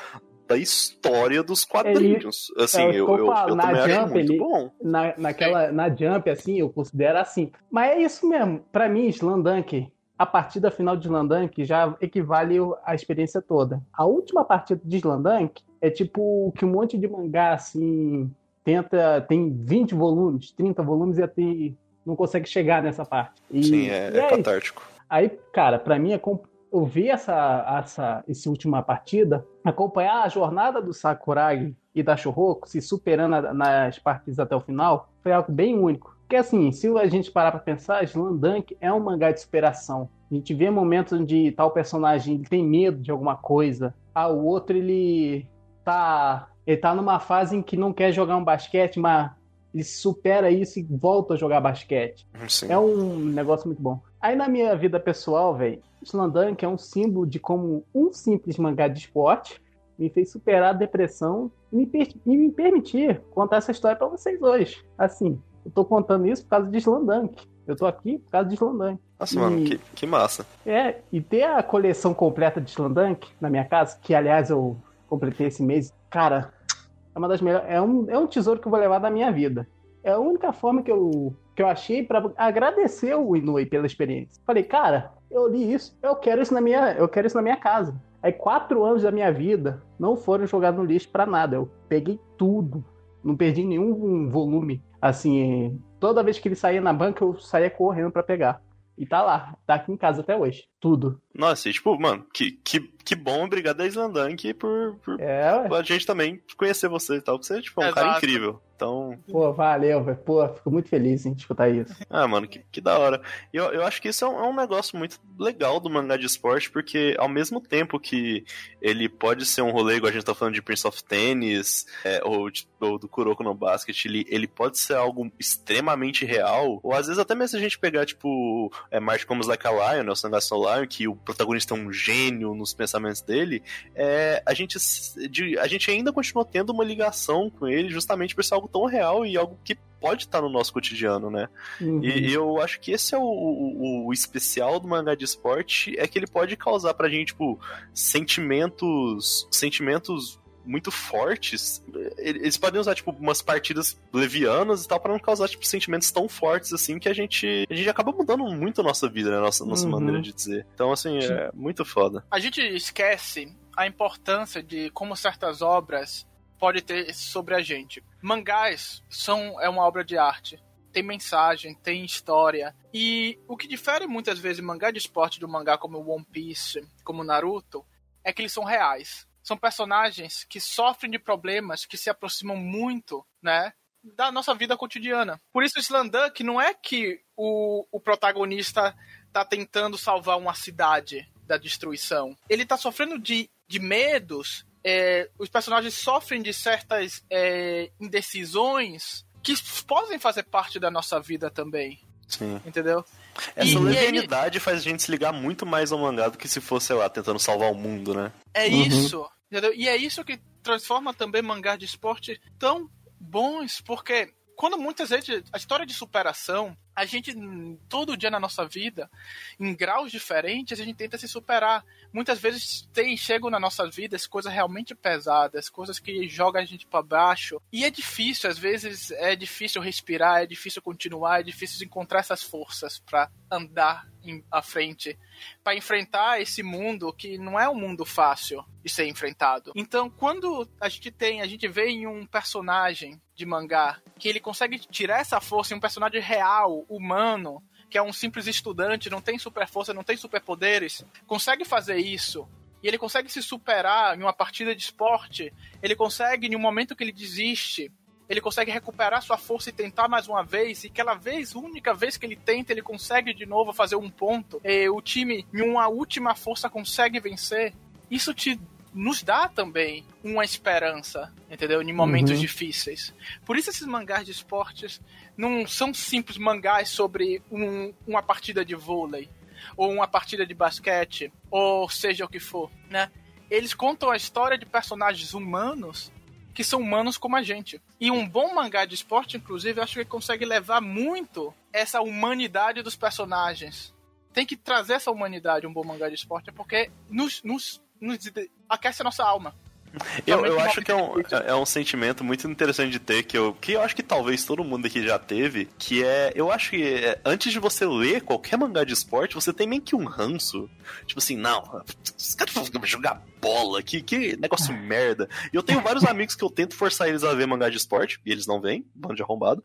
da história dos quadrinhos. assim, é que eu, eu eu, eu na também acho Jump, muito ele- bom. Na, naquela, na Jump, assim, eu considero assim. Mas é isso mesmo. Pra mim, Slandunk, a partida final de Slandunk já equivale à experiência toda. A última partida de Slandunk é tipo o que um monte de mangá, assim, tenta. Tem 20 volumes, 30 volumes e até não consegue chegar nessa parte. E, Sim, é, e é isso. catártico. Aí, cara, pra mim, é eu vi essa, essa, essa última partida, acompanhar a jornada do Sakuragi e da Shouhoku se superando nas partidas até o final, foi algo bem único. Porque assim, se a gente parar pra pensar, Slandunk é um mangá de superação. A gente vê momentos onde tal personagem tem medo de alguma coisa, ah, o outro ele tá, ele tá numa fase em que não quer jogar um basquete, mas ele supera isso e volta a jogar basquete. Sim. É um negócio muito bom. Aí na minha vida pessoal, velho, Slandunk é um símbolo de como um simples mangá de esporte me fez superar a depressão e me, per- e me permitir contar essa história pra vocês hoje. Assim, eu tô contando isso por causa de Slandunk. Eu tô aqui por causa de Slandunk. Nossa, mano, E- que, que massa. É, e ter a coleção completa de Slandunk na minha casa, que aliás eu completei esse mês, cara, é uma das melhores. É um, é um tesouro que eu vou levar da minha vida. É a única forma que eu, que eu achei pra agradecer o Inui pela experiência. Falei, cara, eu li isso, eu quero isso na minha, eu quero isso na minha casa. Aí quatro anos da minha vida não foram jogados no lixo pra nada. Eu peguei tudo, não perdi nenhum volume. Assim, toda vez que ele saía na banca, eu saía correndo pra pegar. E tá lá, tá aqui em casa até hoje. Tudo. Nossa, e tipo, mano, que, que, que bom, obrigado a Islandank por, por É, a gente também conhecer você e tal, porque você tipo, é um cara Exato. incrível. Então, Pô, valeu, velho. Pô, fico muito feliz em escutar isso. ah, mano, que, que da hora. E eu, eu acho que isso é um, é um negócio muito legal do mangá de esporte, porque ao mesmo tempo que ele pode ser um rolê, igual a gente tá falando de Prince of Tennis, é, ou, de- ou do Kuroko no Basket, ele, ele pode ser algo extremamente real, ou às vezes até mesmo se a gente pegar, tipo, é, March Comes Like a Lion, né, o Sangatsu no Que o protagonista é um gênio nos pensamentos dele, é, a, gente, de- a gente ainda continua tendo uma ligação com ele justamente por ser algo tão real e algo que pode estar no nosso cotidiano, né? Uhum. E, e eu acho que esse é o, o, o especial do mangá de esporte, é que ele pode causar pra gente, tipo, sentimentos. sentimentos muito fortes. Eles podem usar, tipo, umas partidas levianas e tal, pra não causar, tipo, sentimentos tão fortes assim que a gente. A gente acaba mudando muito a nossa vida, né? A nossa, nossa Uhum. maneira de dizer. Então, assim, é muito foda. A gente esquece a importância de como certas obras podem ter sobre a gente. Mangás são é uma obra de arte. Tem mensagem, tem história. E o que difere muitas vezes mangá de esporte do mangá como One Piece, como Naruto, é que eles são reais. São personagens que sofrem de problemas que se aproximam muito, né? Da nossa vida cotidiana. Por isso, Slandunk não é que o, o protagonista tá tentando salvar uma cidade da destruição. Ele tá sofrendo de, de medos. é, os personagens sofrem de certas é, indecisões que podem fazer parte da nossa vida também. Sim. Entendeu? Essa E- e levianidade faz a gente se ligar muito mais ao mangá do que se fosse, sei lá, tentando salvar o mundo, né? É Uhum. isso. Entendeu? E é isso que transforma também mangá de esporte tão bons, porque quando muitas vezes a história de superação, a gente todo dia na nossa vida, em graus diferentes, a gente tenta se superar. Muitas vezes tem chegam na nossa vida coisas realmente pesadas, coisas que jogam a gente para baixo. E é difícil, às vezes é difícil respirar, é difícil continuar, é difícil encontrar essas forças para andar em, à frente para enfrentar esse mundo que não é um mundo fácil de ser enfrentado. Então, quando a gente tem, a gente vê em um personagem de mangá que ele consegue tirar essa força em um personagem real, humano, que é um simples estudante, não tem super força, não tem superpoderes, consegue fazer isso. E ele consegue se superar em uma partida de esporte, ele consegue, em um momento que ele desiste, ele consegue recuperar sua força e tentar mais uma vez, e aquela vez, única vez que ele tenta, ele consegue de novo fazer um ponto, e o time, em uma última força, consegue vencer. Isso te nos dá também uma esperança, entendeu? Em momentos Uhum. difíceis. Por isso esses mangás de esportes não são simples mangás sobre um- uma partida de vôlei, ou uma partida de basquete, ou seja o que for, né? Eles contam a história de personagens humanos que são humanos como a gente. E um bom mangá de esporte, inclusive, acho que consegue levar muito essa humanidade dos personagens. Tem que trazer essa humanidade, um bom mangá de esporte, porque nos, nos, nos aquece a nossa alma. Eu, eu acho que é um, coisa é um sentimento muito interessante de ter, que eu, que eu acho que talvez todo mundo aqui já teve, que é, eu acho que é, antes de você ler qualquer mangá de esporte, você tem meio que um ranço. Tipo assim, não, os caras vão jogar bola, que, que negócio merda. E eu tenho vários amigos que eu tento forçar eles a ver mangá de esporte, e eles não vêm, bando de arrombado.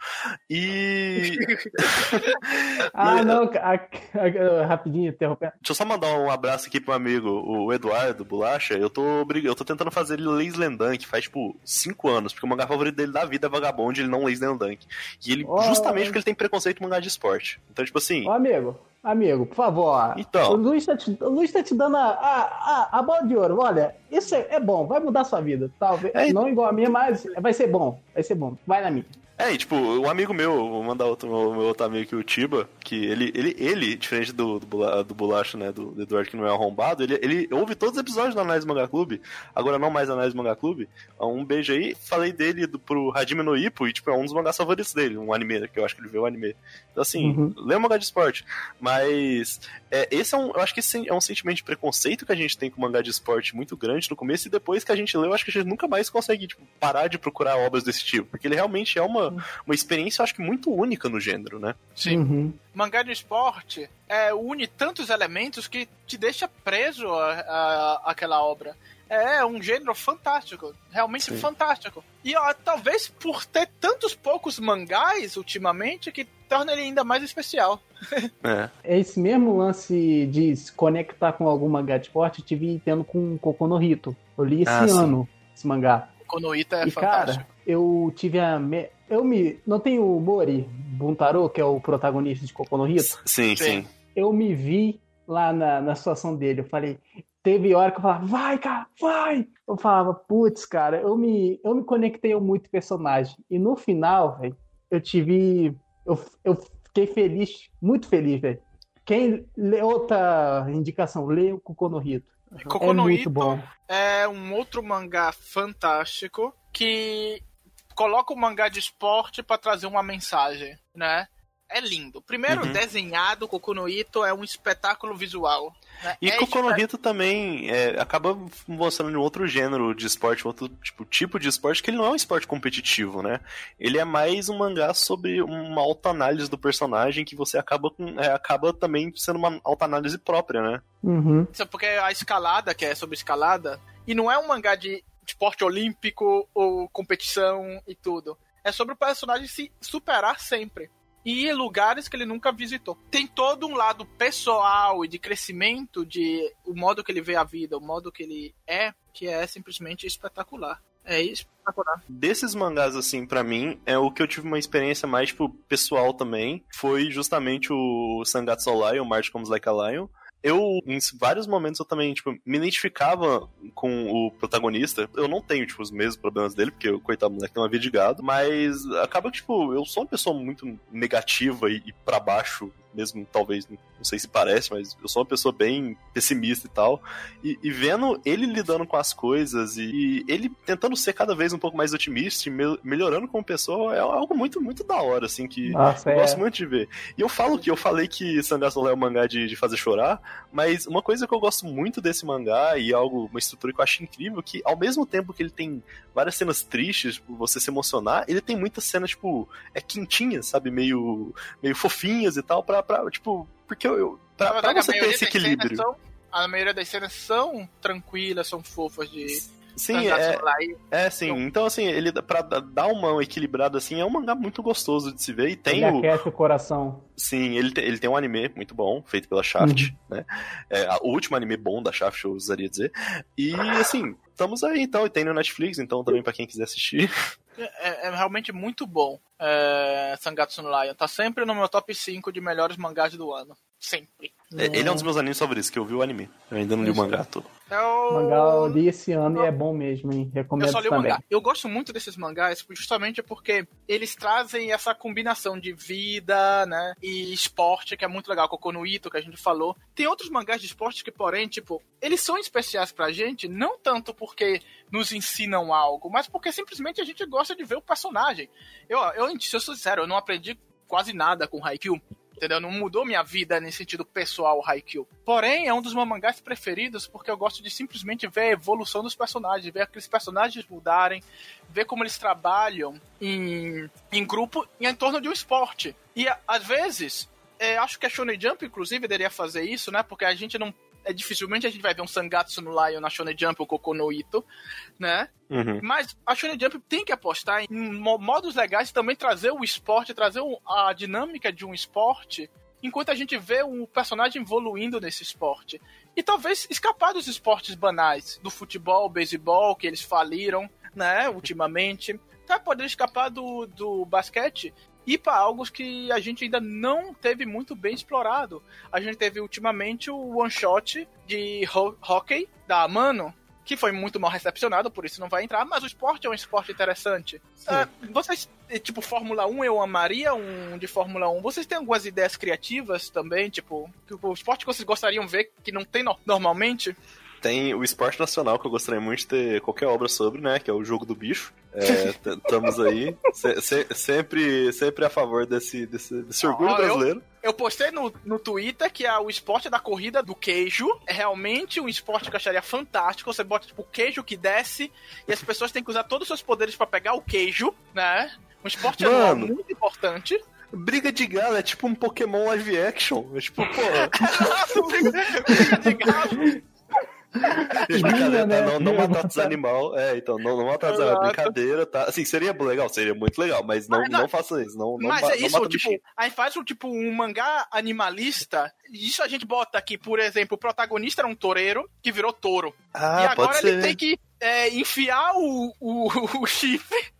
E... [LAUGHS] Ah, não, a- a- a- rapidinho, interrompendo. Deixa eu só mandar um abraço aqui pro meu amigo, o Eduardo Bolacha. Eu tô, eu tô tentando fazer ele ler Slendank faz, tipo, 5 anos, porque o mangá favorito dele da vida é Vagabond, ele não lê Slendank. E ele, Oh. justamente porque ele tem preconceito em mangá de esporte. Então, tipo assim, Ô, amigo, amigo, por favor. Então. O Luiz tá te, tá te dando a, a, a, a bola de ouro. Olha, isso é, é bom, vai mudar sua vida. Talvez, É. não igual a minha, mas vai ser bom. Vai ser bom. Vai na minha. É, e tipo, um amigo meu, vou mandar outro, meu, meu outro amigo aqui, o Tiba, que ele, ele, ele diferente do, do, do Bolacha, né, do, do Eduardo que não é arrombado, ele, ele ouve todos os episódios do Análise Manga Clube, agora não mais Análise Manga Clube. Um beijo aí, falei dele do, pro Hajime no Ippo, e tipo, é um dos mangás favoritos dele, um anime, que eu acho que ele vê o anime. Então assim, Uhum. lê o mangá de esporte. Mas é, esse é um, eu acho que esse é um sentimento de preconceito que a gente tem com o mangá de esporte muito grande no começo, e depois que a gente lê, eu acho que a gente nunca mais consegue, tipo, parar de procurar obras desse tipo, porque ele realmente é uma, uma experiência, eu acho que muito única no gênero, né? Sim. Uhum. Mangá de esporte é, une tantos elementos que te deixa preso a, a- àquela obra. É um gênero fantástico, realmente Sim. fantástico. E ó, talvez por ter tantos poucos mangás ultimamente que torna ele ainda mais especial. [LAUGHS] É. Esse mesmo lance de se conectar com algum mangá de esporte, eu tive tendo com Koku no Hito. Eu li esse Ah, sim. ano, esse mangá. Konoita é e, fantástico. cara, eu tive a. Me... Eu me. Não tem o Mori Buntaro, que é o protagonista de Koku no Hito? Sim, Sim. eu me vi lá na, na situação dele. Eu falei, teve hora que eu falava, vai, cara, vai! Eu falava, putz, cara, eu me, eu me conectei muito com o personagem. E no final, velho, eu tive. Eu, eu fiquei feliz, muito feliz, velho. Quem lê outra indicação, lê o Hito. Koku É muito bom. é um outro mangá fantástico que coloca o mangá de esporte pra trazer uma mensagem, né? É lindo. Primeiro, Uhum. desenhado, Koku no Ito é um espetáculo visual. Né? E é Koku no espe- Hito também é, acaba mostrando um outro gênero de esporte, um outro tipo, tipo de esporte, que ele não é um esporte competitivo, né? Ele é mais um mangá sobre uma autoanálise do personagem que você acaba com. é, acaba também sendo uma autoanálise própria, né? Uhum. Isso é porque a escalada, que é sobre escalada, e não é um mangá de esporte olímpico ou competição e tudo. É sobre o personagem se superar sempre. E ir lugares que ele nunca visitou. Tem todo um lado pessoal e de crescimento de o modo que ele vê a vida, o modo que ele é, que é simplesmente espetacular. É espetacular. Desses mangás, assim, pra mim, é o que eu tive uma experiência mais, tipo, pessoal também. Foi justamente o Sangatsu Lion, March Comes Like a Lion. Eu, em vários momentos, eu também, tipo, me identificava com o protagonista. Eu não tenho, tipo, os mesmos problemas dele, porque o coitado moleque tem uma vida de gado, mas acaba que, tipo, eu sou uma pessoa muito negativa e, e para baixo mesmo talvez, não sei se parece, mas eu sou uma pessoa bem pessimista e tal. E, e vendo ele lidando com as coisas e, e, ele tentando ser cada vez um pouco mais otimista e me, melhorando como pessoa é algo muito, muito da hora, assim, que Nossa, eu é. gosto muito de ver. E eu falo que eu falei que Sangatsu é um mangá de, de fazer chorar, mas uma coisa que eu gosto muito desse mangá e algo, uma estrutura que eu acho incrível, que ao mesmo tempo que ele tem várias cenas tristes, tipo, você se emocionar, ele tem muitas cenas, tipo, é quentinhas, sabe? Meio, meio fofinhas e tal, pra, pra tipo, porque eu, eu pra, pra você ter esse equilíbrio. São, a maioria das cenas são tranquilas, são fofas de Sim, é, é sim. Então, assim, ele pra dar uma equilibrada assim, é um mangá muito gostoso de se ver. E tem ele o. aquece o coração. Sim, ele, te, ele tem um anime muito bom, feito pela Shaft, uhum. né? É, o último anime bom da Shaft, eu usaria dizer. E, assim, estamos aí então, e tem no Netflix, então também para quem quiser assistir. [LAUGHS] É, é, realmente muito bom. É, Sangatsu no Lion. Tá sempre no meu top 5 de melhores mangás do ano. Sempre. É, ele é um dos meus animes favoritos, que eu vi o anime. Eu ainda não li o mangá todo. É o mangá eu li esse ano e é bom mesmo, hein? Recomendo eu só li o também. mangá. Eu gosto muito desses mangás justamente porque eles trazem essa combinação de vida, né? E esporte, que é muito legal. Kokono Ito, que a gente falou. Tem outros mangás de esporte que, porém, tipo, eles são especiais pra gente, não tanto porque nos ensinam algo, mas porque simplesmente a gente gosta de ver o personagem. Eu, eu, se eu sou sincero, eu não aprendi quase nada com Haikyuu entendeu? Não mudou minha vida nesse sentido pessoal, Haikyuu. Porém, é um dos meus mangás preferidos porque eu gosto de simplesmente ver a evolução dos personagens, ver aqueles personagens mudarem, ver como eles trabalham em, em grupo e em torno de um esporte. E às vezes, é, acho que a Shonen Jump, inclusive, deveria fazer isso, né? Porque a gente não é, dificilmente a gente vai ver um Sangatsu no Lion na Shonen Jump ou Koko no Ito, né? Uhum. Mas a Shonen Jump tem que apostar em modos legais e também trazer o esporte, trazer a dinâmica de um esporte enquanto a gente vê o personagem evoluindo nesse esporte. E talvez escapar dos esportes banais, do futebol, beisebol, que eles faliram, né, ultimamente. Até poder escapar do, do basquete e para algo que a gente ainda não teve muito bem explorado. A gente teve ultimamente o one shot de ho hockey da Mano, que foi muito mal recepcionado, por isso não vai entrar, mas o esporte é um esporte interessante. Uh, vocês, tipo, Fórmula 1 eu amaria um de Fórmula 1. Vocês têm algumas ideias criativas também, tipo, o esporte que vocês gostariam de ver que não tem no normalmente? Tem o esporte nacional que eu gostaria muito de ter qualquer obra sobre, né? Que é o jogo do bicho. É, [LAUGHS] estamos aí. Se, se, sempre, sempre a favor desse, desse, desse orgulho brasileiro. Eu, eu, postei no, no Twitter que a, o esporte da corrida do queijo é realmente um esporte que eu acharia fantástico. Você bota tipo o queijo que desce e as pessoas têm que usar todos os seus poderes para pegar o queijo, né? Um esporte Mano, muito importante. Briga de galo é tipo um Pokémon live action. É tipo, pô. [LAUGHS] [LAUGHS] briga de galo. Brincadeira, né? não, não matar os animais. É, então, não, não matar os animais. Brincadeira, tá? Assim, seria legal, seria muito legal, mas não, mas, não, não faça isso. Não, mas não, é isso, tipo, aí faz um, tipo, um mangá animalista. Isso a gente bota aqui, por exemplo, o protagonista era um toureiro que virou touro. Ah, e agora ele tem que é, enfiar o, o, [LAUGHS] o chifre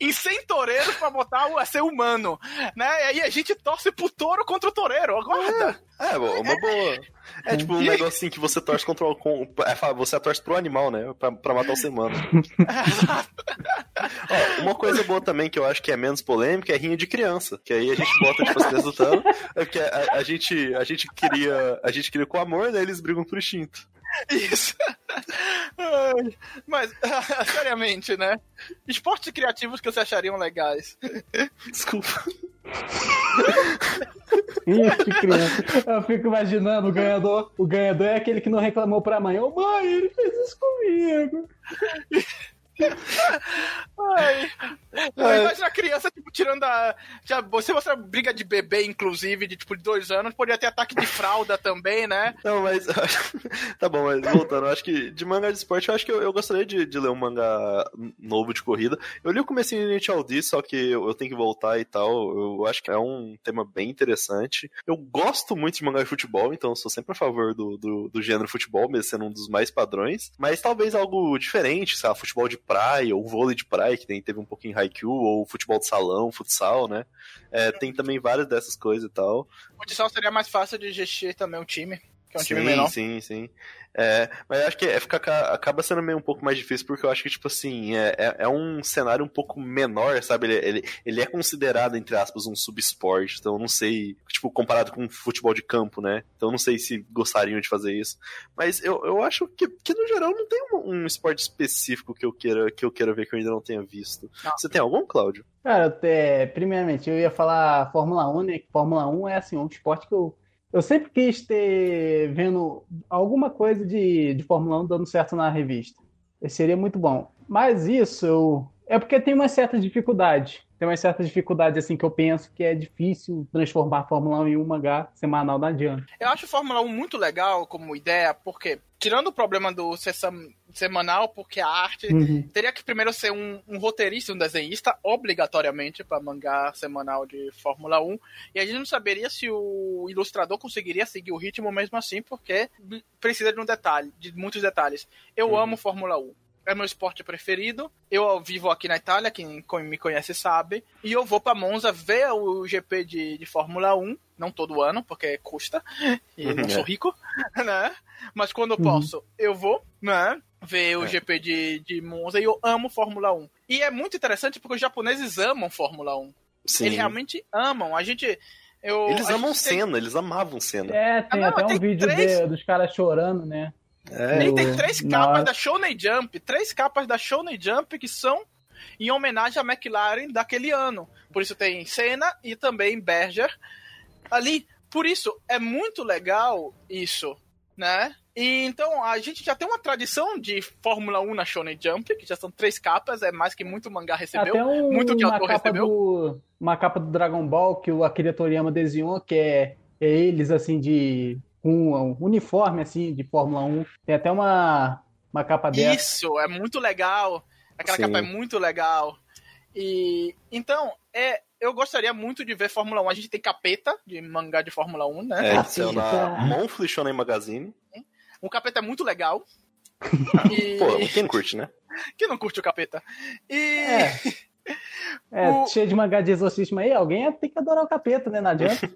em 100 toureiros pra botar a ser humano, né? E aí a gente torce pro touro contra o toureiro, aguarda. É, é uma boa. É tipo um negócio assim que você torce contra o. Com, é, você torce pro animal, né? Pra, pra matar o ser humano. [LAUGHS] Ó, uma coisa boa também que eu acho que é menos polêmica é rinha de criança. Que aí a gente bota, tipo, as crianças lutando. É porque a, a, gente, a gente queria. A gente queria com amor, né? Eles brigam por instinto. [LAUGHS] Isso. Mas, [LAUGHS] seriamente, né? Esportes criativos que você achariam legais. Desculpa. Ixi, criança. Eu fico imaginando o ganhador. O ganhador é aquele que não reclamou pra mãe. Ô oh, mãe, ele fez isso comigo. [LAUGHS] Ai. Imagina a criança, tipo, tirando a. Já, você mostra briga de bebê, inclusive, de tipo de dois anos, poderia ter ataque de fralda também, né? Não, mas. [LAUGHS] tá bom, mas voltando, eu acho que de mangá de esporte, eu acho que eu, eu gostaria de, de, ler um mangá novo de corrida. Eu li o começo de Initial D, só que eu, eu, tenho que voltar e tal. Eu acho que é um tema bem interessante. Eu gosto muito de mangá de futebol, então eu sou sempre a favor do, do, do gênero futebol, mesmo sendo um dos mais padrões. Mas talvez algo diferente, sei lá, futebol de praia, ou vôlei de praia, que tem, teve um pouquinho Haikyuu, ou futebol de salão, futsal, né? É, tem também várias dessas coisas e tal. Futsal seria mais fácil de gestir também um time. Que é um sim, time menor. Sim, sim, é, mas eu acho que é, fica, acaba sendo meio um pouco mais difícil, porque eu acho que, tipo assim, é, é, é um cenário um pouco menor, sabe? Ele, ele, ele, é considerado, entre aspas, um subesporte, então eu não sei, tipo, comparado com futebol de campo, né? Então eu não sei se gostariam de fazer isso. Mas eu, eu acho que, que no geral, não tem um, um esporte específico que eu queira que eu queira ver que eu ainda não tenha visto. Não. Você tem algum, Cláudio? Cara, até, primeiramente, eu ia falar Fórmula 1, né? Fórmula 1 é, assim, um esporte que eu eu sempre quis ter vendo alguma coisa de, de Fórmula 1 dando certo na revista. Seria muito bom. Mas isso eu, é porque tem uma certa dificuldade. Tem uma certa dificuldade assim que eu penso que é difícil transformar a Fórmula 1 em um mangá semanal da adiante. Eu acho a Fórmula 1 muito legal como ideia, porque tirando o problema do sessão semanal, porque a arte uhum. teria que primeiro ser um, um roteirista, um desenhista, obrigatoriamente, para mangá semanal de Fórmula 1. E a gente não saberia se o ilustrador conseguiria seguir o ritmo mesmo assim, porque precisa de um detalhe, de muitos detalhes. Eu uhum. amo Fórmula 1 é meu esporte preferido. Eu vivo aqui na Itália, quem me conhece sabe. E eu vou para Monza ver o GP de, de Fórmula 1. Não todo ano, porque custa. [LAUGHS] E não sou rico, [LAUGHS] né? Mas quando eu uhum. posso, eu vou, né? ver o é. GP de, de Monza e eu amo Fórmula 1. E é muito interessante porque os japoneses amam Fórmula 1. Sim. Eles realmente amam. A gente. Eu, eles amam cena, eles amavam cena. É, tem ah, até um vídeo três... de, dos caras chorando, né? É, Ele tem três capas da Shonen Jump, três capas da Shonen Jump que são em homenagem à McLaren daquele ano. Por isso tem Senna e também Berger ali. Por isso é muito legal isso, né? E então a gente já tem uma tradição de Fórmula 1 na Shonen Jump, que já são três capas, é mais que muito mangá recebeu, Até um, muito que autor recebeu. Do, uma capa do Dragon Ball que o Akira Toriyama desenhou, que é, é eles assim de com um uniforme assim de Fórmula 1. Tem até uma uma capa dessa. Isso, é muito legal. Aquela Sim. capa é muito legal. E então, é eu gostaria muito de ver Fórmula 1. A gente tem capeta de mangá de Fórmula 1, né? É, edição na Monthly Shonen Magazine. O capeta é muito legal. [LAUGHS] e... Pô, quem curte, né? [LAUGHS] Quem não curte o capeta? E. É, [LAUGHS] é o... cheio de mangá de exorcismo aí, alguém tem que adorar o capeta, né? Não adianta.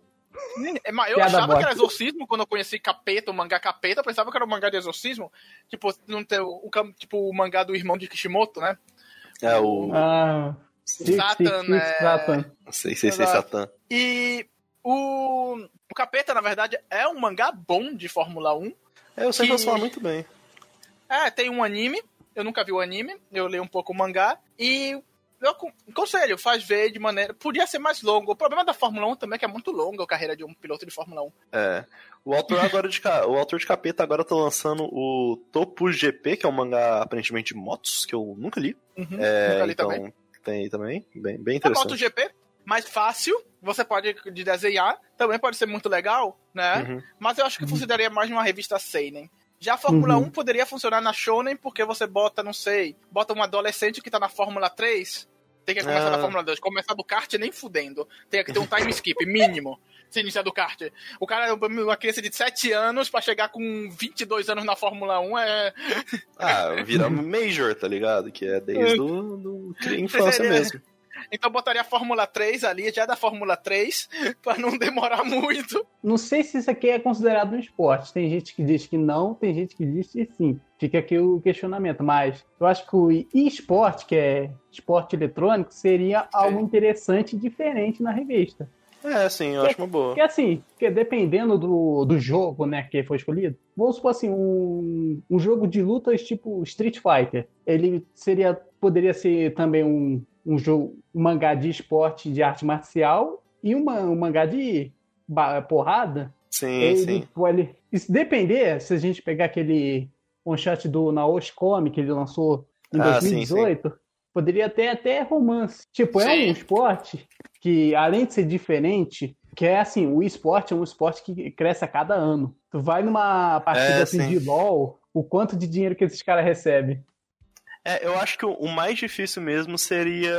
É, eu achava que era exorcismo quando eu conheci capeta, o mangá capeta, eu pensava que era um mangá de exorcismo. Tipo, não ter o, tipo, o mangá do irmão de Kishimoto, né? É o. Ah, Satan, né? Satan. Sei, sei, sei, Satan. E o, o capeta, na verdade, é um mangá bom de Fórmula 1 é, eu sei que... falar muito bem. É, tem um anime. Eu nunca vi o anime. Eu li um pouco o mangá. E eu conselho, faz ver de maneira. Podia ser mais longo. O problema da Fórmula 1 também é que é muito longa a carreira de um piloto de Fórmula 1. É. O autor [LAUGHS] agora de o autor de Capeta agora tá lançando o Topo GP, que é um mangá aparentemente de motos, que eu nunca li. Uhum, é, nunca li então, também. Tem também. Bem, bem interessante. É MotoGP, mais fácil, você pode de desenhar, também pode ser muito legal, né? Uhum. Mas eu acho que uhum. funcionaria mais numa revista Seinen. Já a Fórmula uhum. 1 poderia funcionar na Shonen, porque você bota, não sei, bota um adolescente que tá na Fórmula 3, tem que começar ah. Fórmula 2. Começar do kart nem fudendo. Tem que ter um time skip [LAUGHS] mínimo. Se iniciar do kart. O cara, uma criança de 7 anos pra chegar com 22 anos na Fórmula 1 é. Ah, vira Major, tá ligado? Que é desde do, do infância mesmo. Então botaria a Fórmula 3 ali, já da Fórmula 3, [LAUGHS] para não demorar muito. Não sei se isso aqui é considerado um esporte. Tem gente que diz que não, tem gente que diz que sim. Fica aqui o questionamento, mas eu acho que o esporte, que é esporte eletrônico, seria algo interessante e diferente na revista. É, sim, eu acho uma boa. Porque assim, porque dependendo do, do jogo, né, que foi escolhido, vamos supor assim, um, um jogo de lutas tipo Street Fighter, ele seria, poderia ser também um, um jogo, um mangá de esporte de arte marcial e uma, um mangá de porrada. Sim, ele, sim. Ele, se depender, se a gente pegar aquele one shot do Naoshi Komi que ele lançou em ah, 2018, sim, sim. poderia ter até romance. Tipo, sim. é um esporte que, além de ser diferente, que é assim, o esporte é um esporte que cresce a cada ano. Tu vai numa partida é, assim, de LOL, o quanto de dinheiro que esses caras recebem. É, eu acho que o, mais difícil mesmo seria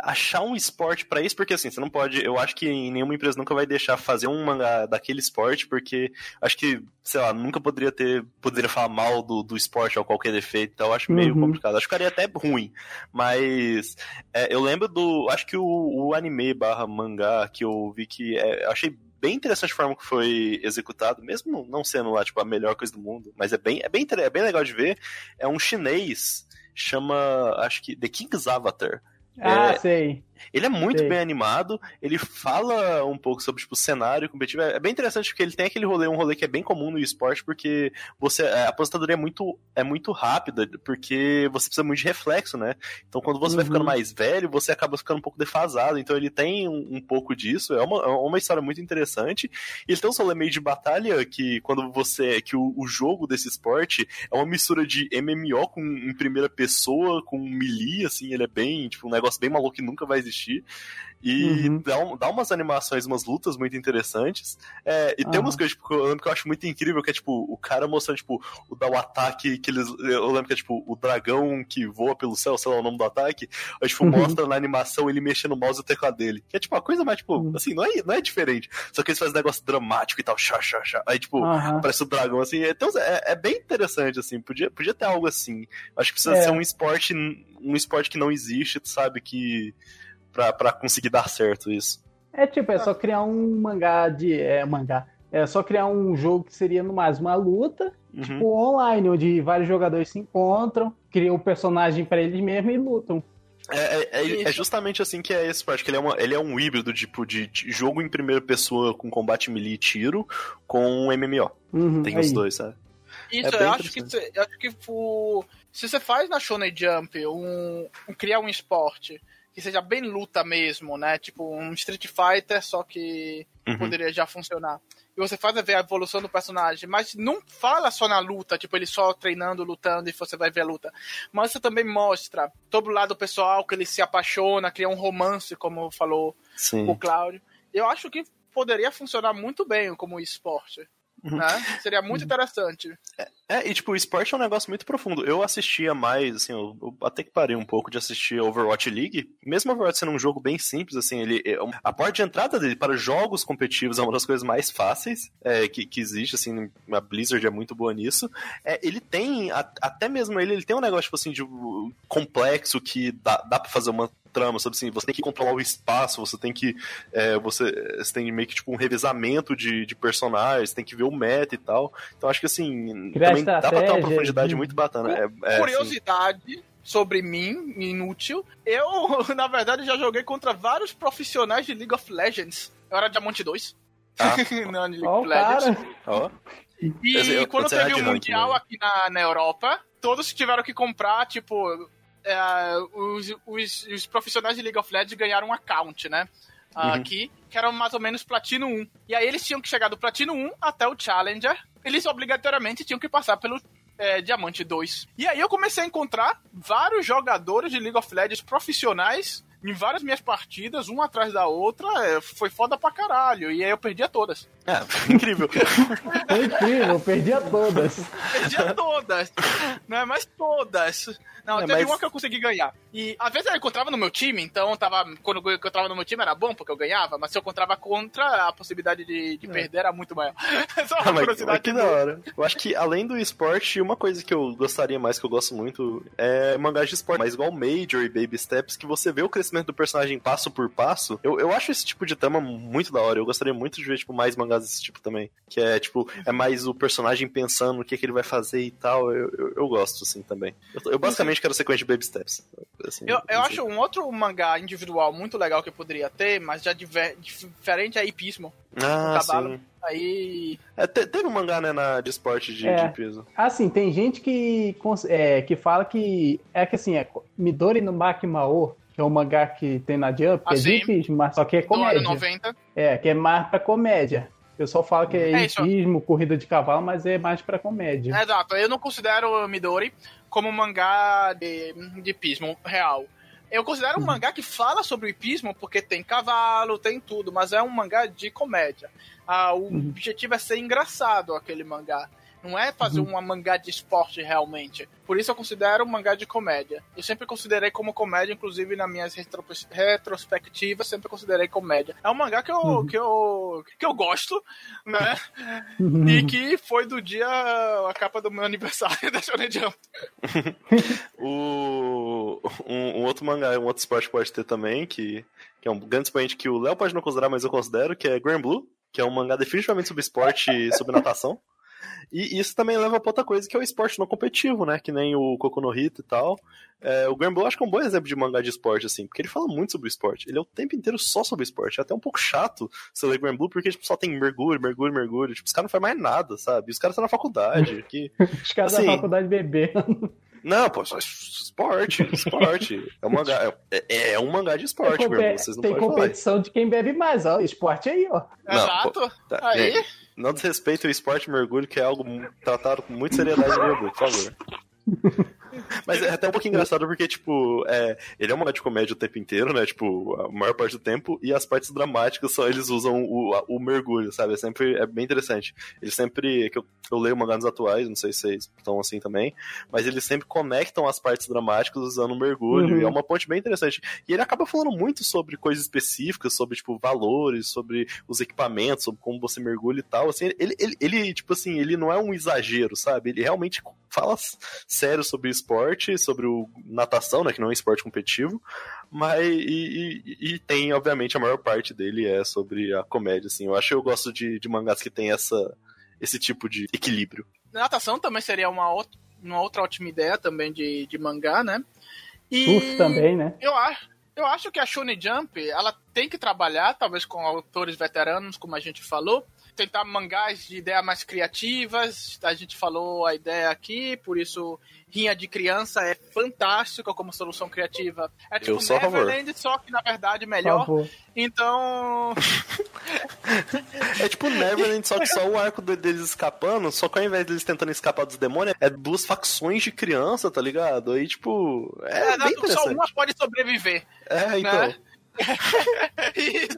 achar um esporte para isso, porque assim, você não pode. Eu acho que nenhuma empresa nunca vai deixar fazer um mangá daquele esporte, porque acho que, sei lá, nunca poderia ter. Poderia falar mal do, do esporte ou qualquer defeito, então eu acho meio uhum. complicado. Acho que ficaria até ruim. Mas é, eu lembro do. Acho que o, o anime barra mangá que eu vi que. É, eu achei bem interessante a forma que foi executado, mesmo não sendo lá, tipo, a melhor coisa do mundo, mas é bem, é bem, é bem legal de ver. É um chinês, chama, acho que, The King's Avatar. Ah, é, sei. Ele é muito Sei. bem animado, ele fala um pouco sobre tipo, o cenário competitivo. É bem interessante porque ele tem aquele rolê, um rolê que é bem comum no esporte, porque você a aposentadoria é muito, é muito rápida, porque você precisa muito de reflexo, né? Então quando você vai Uhum. ficando mais velho, você acaba ficando um pouco defasado. Então ele tem um, um pouco disso, é uma, é uma história muito interessante. E ele tem um rolê meio de batalha que quando você. que o, o jogo desse esporte é uma mistura de MMO com em primeira pessoa, com melee, assim, ele é bem, tipo, um negócio bem maluco que nunca vai existir. E Uhum. dá, um- dá umas animações, umas lutas muito interessantes. É, e tem Aham. umas coisas tipo, que eu lembro que eu acho muito incrível, que é tipo, o cara mostrando, tipo, o dar o ataque que eles. Eu lembro que é tipo, o dragão que voa pelo céu, sei lá o nome do ataque. Aí, tipo, Uhum. mostra na animação ele mexendo o mouse e o teclado dele. Que é tipo, a coisa mais, tipo, Uhum. assim, não é, não é diferente. Só que eles fazem um negócio dramático e tal, chá, chá, chá. Aí, tipo, parece o dragão, assim. Então, é, é bem interessante, assim. Podia, podia ter algo assim. Acho que precisa É. ser um esporte, um esporte que não existe, tu sabe, que. Pra, pra conseguir dar certo isso. É tipo, é só criar um mangá de. É, mangá. É só criar um jogo que seria no mais uma luta, Uhum. tipo online, onde vários jogadores se encontram, criam o personagem pra eles mesmos e lutam. É, é- é- é Isso. justamente assim que é esse parte, que ele é, uma, ele é um híbrido tipo, de, de jogo em primeira pessoa com combate melee e tiro com um MMO. Uhum, Tem aí. os dois, sabe? Isso, É bem eu acho que, eu acho que o- se você faz na Shonen Jump um, um- criar um esporte que seja bem luta mesmo, né? Tipo um Street Fighter, só que Uhum. poderia já funcionar. E você faz ver a evolução do personagem, mas não fala só na luta, tipo ele só treinando, lutando e você vai ver a luta. Mas você também mostra todo o lado pessoal que ele se apaixona, cria um romance, como falou Sim. o Cláudio. Eu acho que poderia funcionar muito bem como esporte. Uhum. Né? Seria muito interessante. É, e tipo, o esporte é um negócio muito profundo. Eu assistia mais, assim, eu, eu até que parei um pouco de assistir Overwatch League. Mesmo Overwatch sendo um jogo bem simples, assim, ele é a porta de entrada dele para jogos competitivos é uma das coisas mais fáceis é, que, que existe, assim, a Blizzard é muito boa nisso. É, ele tem, a- até mesmo ele, ele tem um negócio, tipo assim, de complexo que dá, dá pra fazer uma trama, sabe assim, você tem que controlar o espaço, você tem que é, você, você tem meio que tipo um revezamento de, de personagens, tem que ver o meta e tal. Então acho que assim, Também dá pra ter uma profundidade de- muito bacana. É, é, assim, Curiosidade sobre mim, inútil. Eu, [LAUGHS] na verdade, já joguei contra vários profissionais de League of Legends. Eu era Diamante 2. Ah. [LAUGHS] Não, de League Ó, of o Legends. ó, E Eu- eu- quando eu teve o ranking, Mundial né? aqui na, na Europa, todos tiveram que comprar, tipo, é, os, os, os profissionais de League of Legends ganharam um account, né? Uhum. Aqui, que era mais ou menos Platino 1. E aí eles tinham que chegar do Platino 1 até o Challenger. Eles obrigatoriamente tinham que passar pelo é, Diamante 2. E aí eu comecei a encontrar vários jogadores de League of Legends profissionais em várias minhas partidas, uma atrás da outra. é, foi foda pra caralho. E aí eu perdia todas. É, [LAUGHS] incrível. Foi incrível, eu perdi a todas. Perdia todas. Né? Mas todas. Não, É, teve mas- uma que eu consegui ganhar. E às vezes eu encontrava no meu time, então tava, quando eu encontrava no meu time era bom porque eu ganhava, mas se eu encontrava contra, a possibilidade de, de perder era muito maior. [LAUGHS] Só uma Ah, mas, curiosidade. mas que da hora. Eu acho que além do esporte, uma coisa que eu gostaria mais, que eu gosto muito, é mangás de esporte. Mas igual Major e Baby Steps, que você vê o crescimento do personagem passo por passo. Eu, eu acho esse tipo de tema muito da hora. Eu gostaria muito de ver, tipo, mais mangás desse tipo também. Que é, tipo, é mais o personagem pensando o que, que ele vai fazer e tal. Eu, eu, eu gosto, assim, também. Eu, eu basicamente quero sequência de Baby Steps. Assim, Eu, eu acho um outro mangá individual muito legal que eu poderia ter, mas já diver- diferente é Hipismo. Ah, sim. Aí. É, te- teve um mangá, né, na, de esporte de, É. de peso. Assim, tem gente que, é, que fala que é que assim, é Midori no Makimao, que é um mangá que tem na Jump, que Ah, é sim. difícil, mas só que é Do ano comédia. 90. É, que é mais pra comédia. O pessoal fala que é, É hipismo, corrida de cavalo, mas é mais pra comédia. Exato, eu não considero o Midori como um mangá de, de hipismo real. Eu considero um mangá que fala sobre o hipismo porque tem cavalo, tem tudo, mas é um mangá de comédia. Ah, o Uhum. objetivo é ser engraçado aquele mangá. Não é fazer uma mangá de esporte realmente. Por isso eu considero um mangá de comédia. Eu sempre considerei como comédia, inclusive nas minhas retro- retrospectivas, sempre considerei comédia. É um mangá que eu, Uhum. que eu, que eu gosto, né? Uhum. E que foi do dia a capa do meu aniversário [LAUGHS] da Shonen Jump. [LAUGHS] O, um, um outro mangá, um outro esporte pode ter também, que, que é um grande expoente que o Léo pode não considerar, mas eu considero, que é Grand Blue. que é um mangá definitivamente sobre esporte e sobre natação. E isso também leva pra outra coisa, que é o esporte não competitivo, né? Que nem o Koku no Hito e tal. É, o Granblue acho que é um bom exemplo de mangá de esporte, assim, porque ele fala muito sobre o esporte. Ele é o tempo inteiro só sobre o esporte. É até um pouco chato você ler Granblue, porque tipo, só tem mergulho, mergulho, mergulho. Tipo, os caras não fazem mais nada, sabe? Os caras estão na faculdade. [LAUGHS] Que, os caras assim, na faculdade bebendo. Não, pô, só esporte, esporte. É um mangá, é, é, é um mangá de esporte, meu irmão. Vocês não Tem competição falar. de quem bebe mais, ó. Esporte aí, ó. Não, Exato. Pô, tá, aí. Não desrespeita o esporte mergulho, que é algo tratado com muita seriedade no mergulho, por favor. Mas é até um pouquinho engraçado porque, tipo, é, ele é uma de comédia o tempo inteiro, né? Tipo, a maior parte do tempo, e as partes dramáticas só eles usam o, o mergulho, sabe? É sempre é bem interessante. Eles sempre. que eu, eu leio mangás atuais, não sei se vocês estão assim também, mas eles sempre conectam as partes dramáticas usando o mergulho, uhum. e é uma ponte bem interessante. E ele acaba falando muito sobre coisas específicas, sobre, tipo, valores, sobre os equipamentos, sobre como você mergulha e tal. Assim, ele, ele, ele tipo assim, ele não é um exagero, sabe? Ele realmente fala sério sobre esporte, sobre o natação, né, que não é um esporte competitivo, mas e, e, e, tem, obviamente, a maior parte dele é sobre a comédia, assim. Eu acho que eu gosto de, de mangás que tem essa, esse tipo de equilíbrio. Natação também seria uma outra, uma outra ótima ideia também de, de mangá, né? E Surf também, né? Eu acho, eu acho que a Shonen Jump, ela tem que trabalhar, talvez com autores veteranos, como a gente falou, tentar mangás de ideias mais criativas. A gente falou a ideia aqui, por isso Rinha de Criança é fantástica como solução criativa. É tipo Neverland, só que na verdade melhor. Então. [LAUGHS] é tipo Neverland, só que só o arco deles escapando, só que ao invés deles tentando escapar dos demônios, é duas facções de criança, tá ligado? Aí, tipo. É, é bem só uma pode sobreviver. É, então. Né? [LAUGHS] e,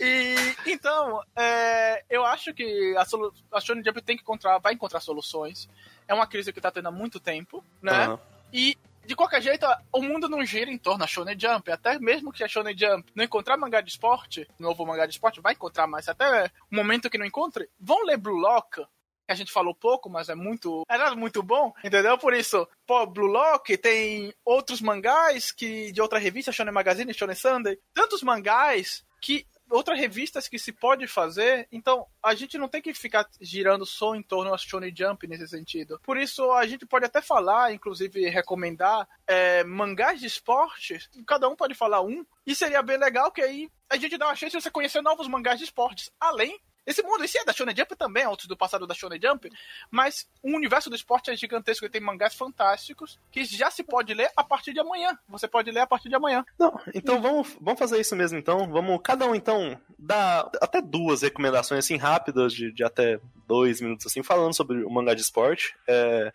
e, então, é, eu acho que a, solu a Shonen Jump tem que encontrar, vai encontrar soluções. É uma crise que tá tendo há muito tempo, né? Uhum. E de qualquer jeito, o mundo não gira em torno da Shonen Jump. Até mesmo que a Shonen Jump não encontrar mangá de esporte, novo mangá de esporte, vai encontrar mais. Até o momento que não encontre, vão ler Blue Lock, que a gente falou pouco, mas é muito. Era muito bom, entendeu? Por isso, pô, Blue Lock tem outros mangás que de outra revista, Shonen Magazine, Shonen Sunday, tantos mangás que outras revistas que se pode fazer, então a gente não tem que ficar girando só em torno da Shonen Jump nesse sentido. Por isso a gente pode até falar, inclusive recomendar é, mangás de esportes, cada um pode falar um, e seria bem legal que aí a gente dá uma chance de você conhecer novos mangás de esportes, além esse mundo em si é da Shonen Jump também, é outro do passado da Shonen Jump, mas o universo do esporte é gigantesco e tem mangás fantásticos que já se pode ler a partir de amanhã. Você pode ler a partir de amanhã. Não, então vamos, vamos fazer isso mesmo então. Vamos, cada um então, dar até duas recomendações assim rápidas de, de até dois minutos assim, falando sobre o mangá de esporte. É,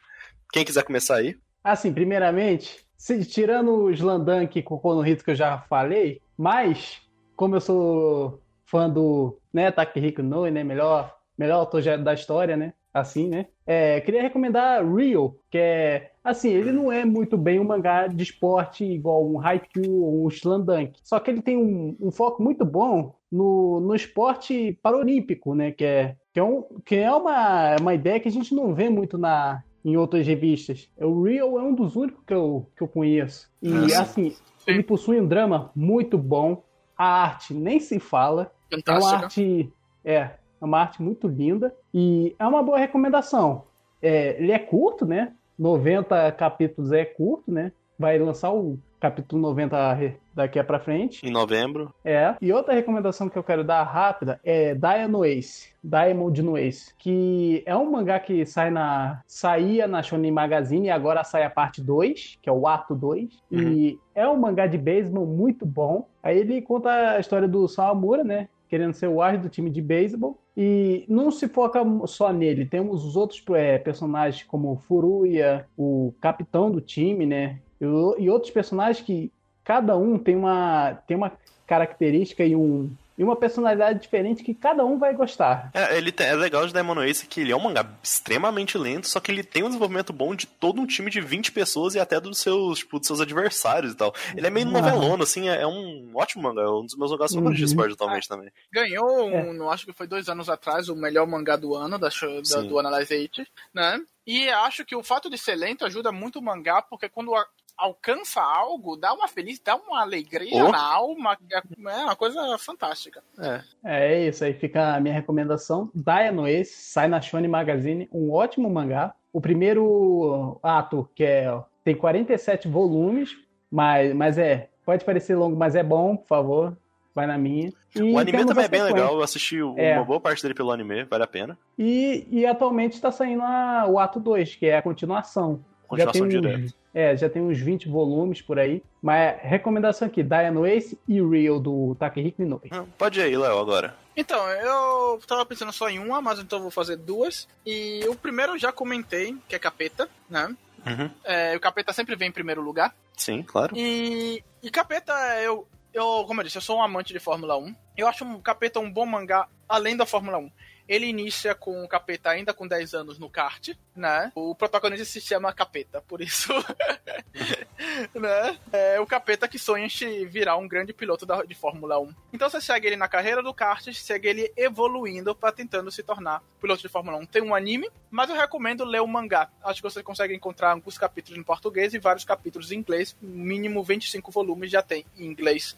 quem quiser começar aí. Assim, primeiramente, se, tirando o Slandank e Cocô no Rito que eu já falei, mas como eu sou fã do né, Takehiko Noe, né, melhor, melhor autor da história, né, assim, né. É, queria recomendar Rio, que é, assim, ele não é muito bem um mangá de esporte igual um Haikyuu ou um Slandunk, só que ele tem um, um foco muito bom no, no esporte paralímpico, né, que é, que é, um, que é uma, uma ideia que a gente não vê muito na, em outras revistas. O Real é um dos únicos que eu, que eu conheço. E, ah, assim, ele possui um drama muito bom. A arte nem se fala. Fantástica. É uma arte, é, é uma arte muito linda e é uma boa recomendação. É, ele é curto, né? 90 capítulos é curto, né? Vai lançar o capítulo 90 daqui para frente. Em novembro. É. E outra recomendação que eu quero dar rápida é Diamond Ace. Diamond no Ace. Que é um mangá que sai na, saía na Shonen Magazine e agora sai a parte 2, que é o ato 2. Uhum. E é um mangá de beisebol muito bom. Aí ele conta a história do Sawamura, né? Querendo ser o árbitro do time de beisebol. E não se foca só nele, temos os outros é, personagens como o Furuya, o capitão do time, né? E, e, outros personagens que cada um tem uma, tem uma característica e um, e uma personalidade diferente que cada um vai gostar. É, ele tem, é legal de Demon Ace que ele é um mangá extremamente lento, só que ele tem um desenvolvimento bom de todo um time de 20 pessoas e até dos seus, tipo, dos seus adversários e tal. Ele é meio uhum. novelona, assim, é, é, um ótimo mangá, é um dos meus mangás favoritos uhum. de esporte atualmente também. Ganhou, é. não acho que foi dois anos atrás, o melhor mangá do ano, da, da do Analyze 8, né? E acho que o fato de ser lento ajuda muito o mangá, porque quando a, alcança algo, dá uma felicidade, dá uma alegria oh. na alma, é uma coisa fantástica. É. é isso aí, fica a minha recomendação. Diano Ace, sai na Shonen Magazine, um ótimo mangá. O primeiro ato, que é tem 47 volumes, mas, mas é, pode parecer longo, mas é bom, por favor, vai na minha. E o anime também é bem legal, eu assisti é. uma boa parte dele pelo anime, vale a pena. E, e atualmente está saindo a, o ato 2, que é a continuação. Continuação já tem uns, É, já tem uns 20 volumes por aí. Mas recomendação aqui, Diana Ace e Real do Takehiko Inoue. Hum, pode ir aí, Léo, agora. Então, eu tava pensando só em uma, mas então vou fazer duas. E o primeiro eu já comentei, que é Capeta, né? Uhum. É, o Capeta sempre vem em primeiro lugar. Sim, claro. E, e Capeta, eu, eu, como eu disse, eu sou um amante de Fórmula 1. Eu acho um Capeta um bom mangá além da Fórmula 1. Ele inicia com o Capeta ainda com 10 anos no kart, né? O protagonista se chama Capeta, por isso. [LAUGHS] né? É o Capeta que sonha em virar um grande piloto da, de Fórmula 1. Então você segue ele na carreira do kart, segue ele evoluindo para tentando se tornar piloto de Fórmula 1. Tem um anime, mas eu recomendo ler o mangá. Acho que você consegue encontrar alguns capítulos em português e vários capítulos em inglês. Mínimo 25 volumes já tem em inglês.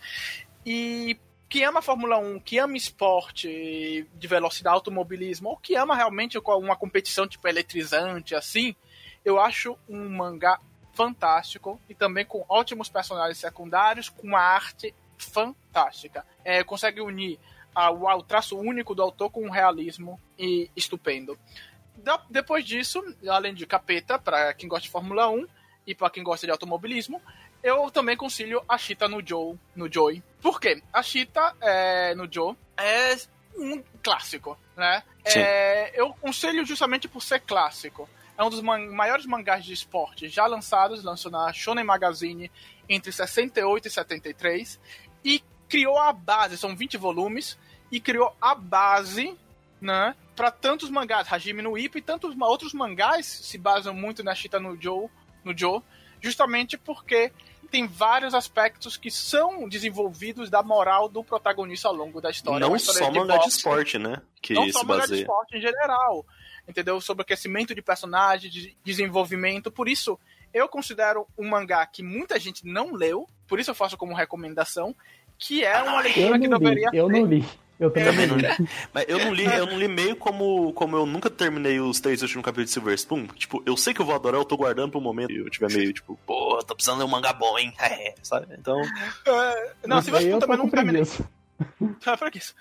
E que ama a Fórmula 1, que ama esporte de velocidade, automobilismo, ou que ama realmente uma competição tipo eletrizante, assim, eu acho um mangá fantástico e também com ótimos personagens secundários, com uma arte fantástica. É, consegue unir o traço único do autor com um realismo e estupendo. depois disso, além de Capeta, para quem gosta de Fórmula 1 e para quem gosta de automobilismo, eu também concilio a Chita no Joe, no Joey. Por quê? A Chita é, no Joe é um clássico, né? É, eu conselho justamente por ser clássico. É um dos man maiores mangás de esporte já lançados, lançou na Shonen Magazine entre 68 e 73 e criou a base, são 20 volumes, e criou a base, né, para tantos mangás, Hajime no Ippo e tantos outros mangás se basam muito na Chita no Joe, no Joe, justamente porque tem vários aspectos que são desenvolvidos da moral do protagonista ao longo da história. Não só de mangá de esporte, né? Que não só mangá de esporte em geral. Entendeu? Sobre aquecimento de personagens, de desenvolvimento. Por isso, eu considero um mangá que muita gente não leu, por isso eu faço como recomendação, que é uma leitura que deveria Eu não li. Eu também não li. Mas eu não li, eu não li meio como, como eu nunca terminei os três últimos capítulos de Silver Spoon. Tipo, eu sei que eu vou adorar, eu tô guardando pro momento e eu tiver meio, tipo, pô, tô precisando ler um mangá bom, hein? [LAUGHS] É, sabe? Então. Uh, não, Silver Spoon também não terminei. Tá pra isso.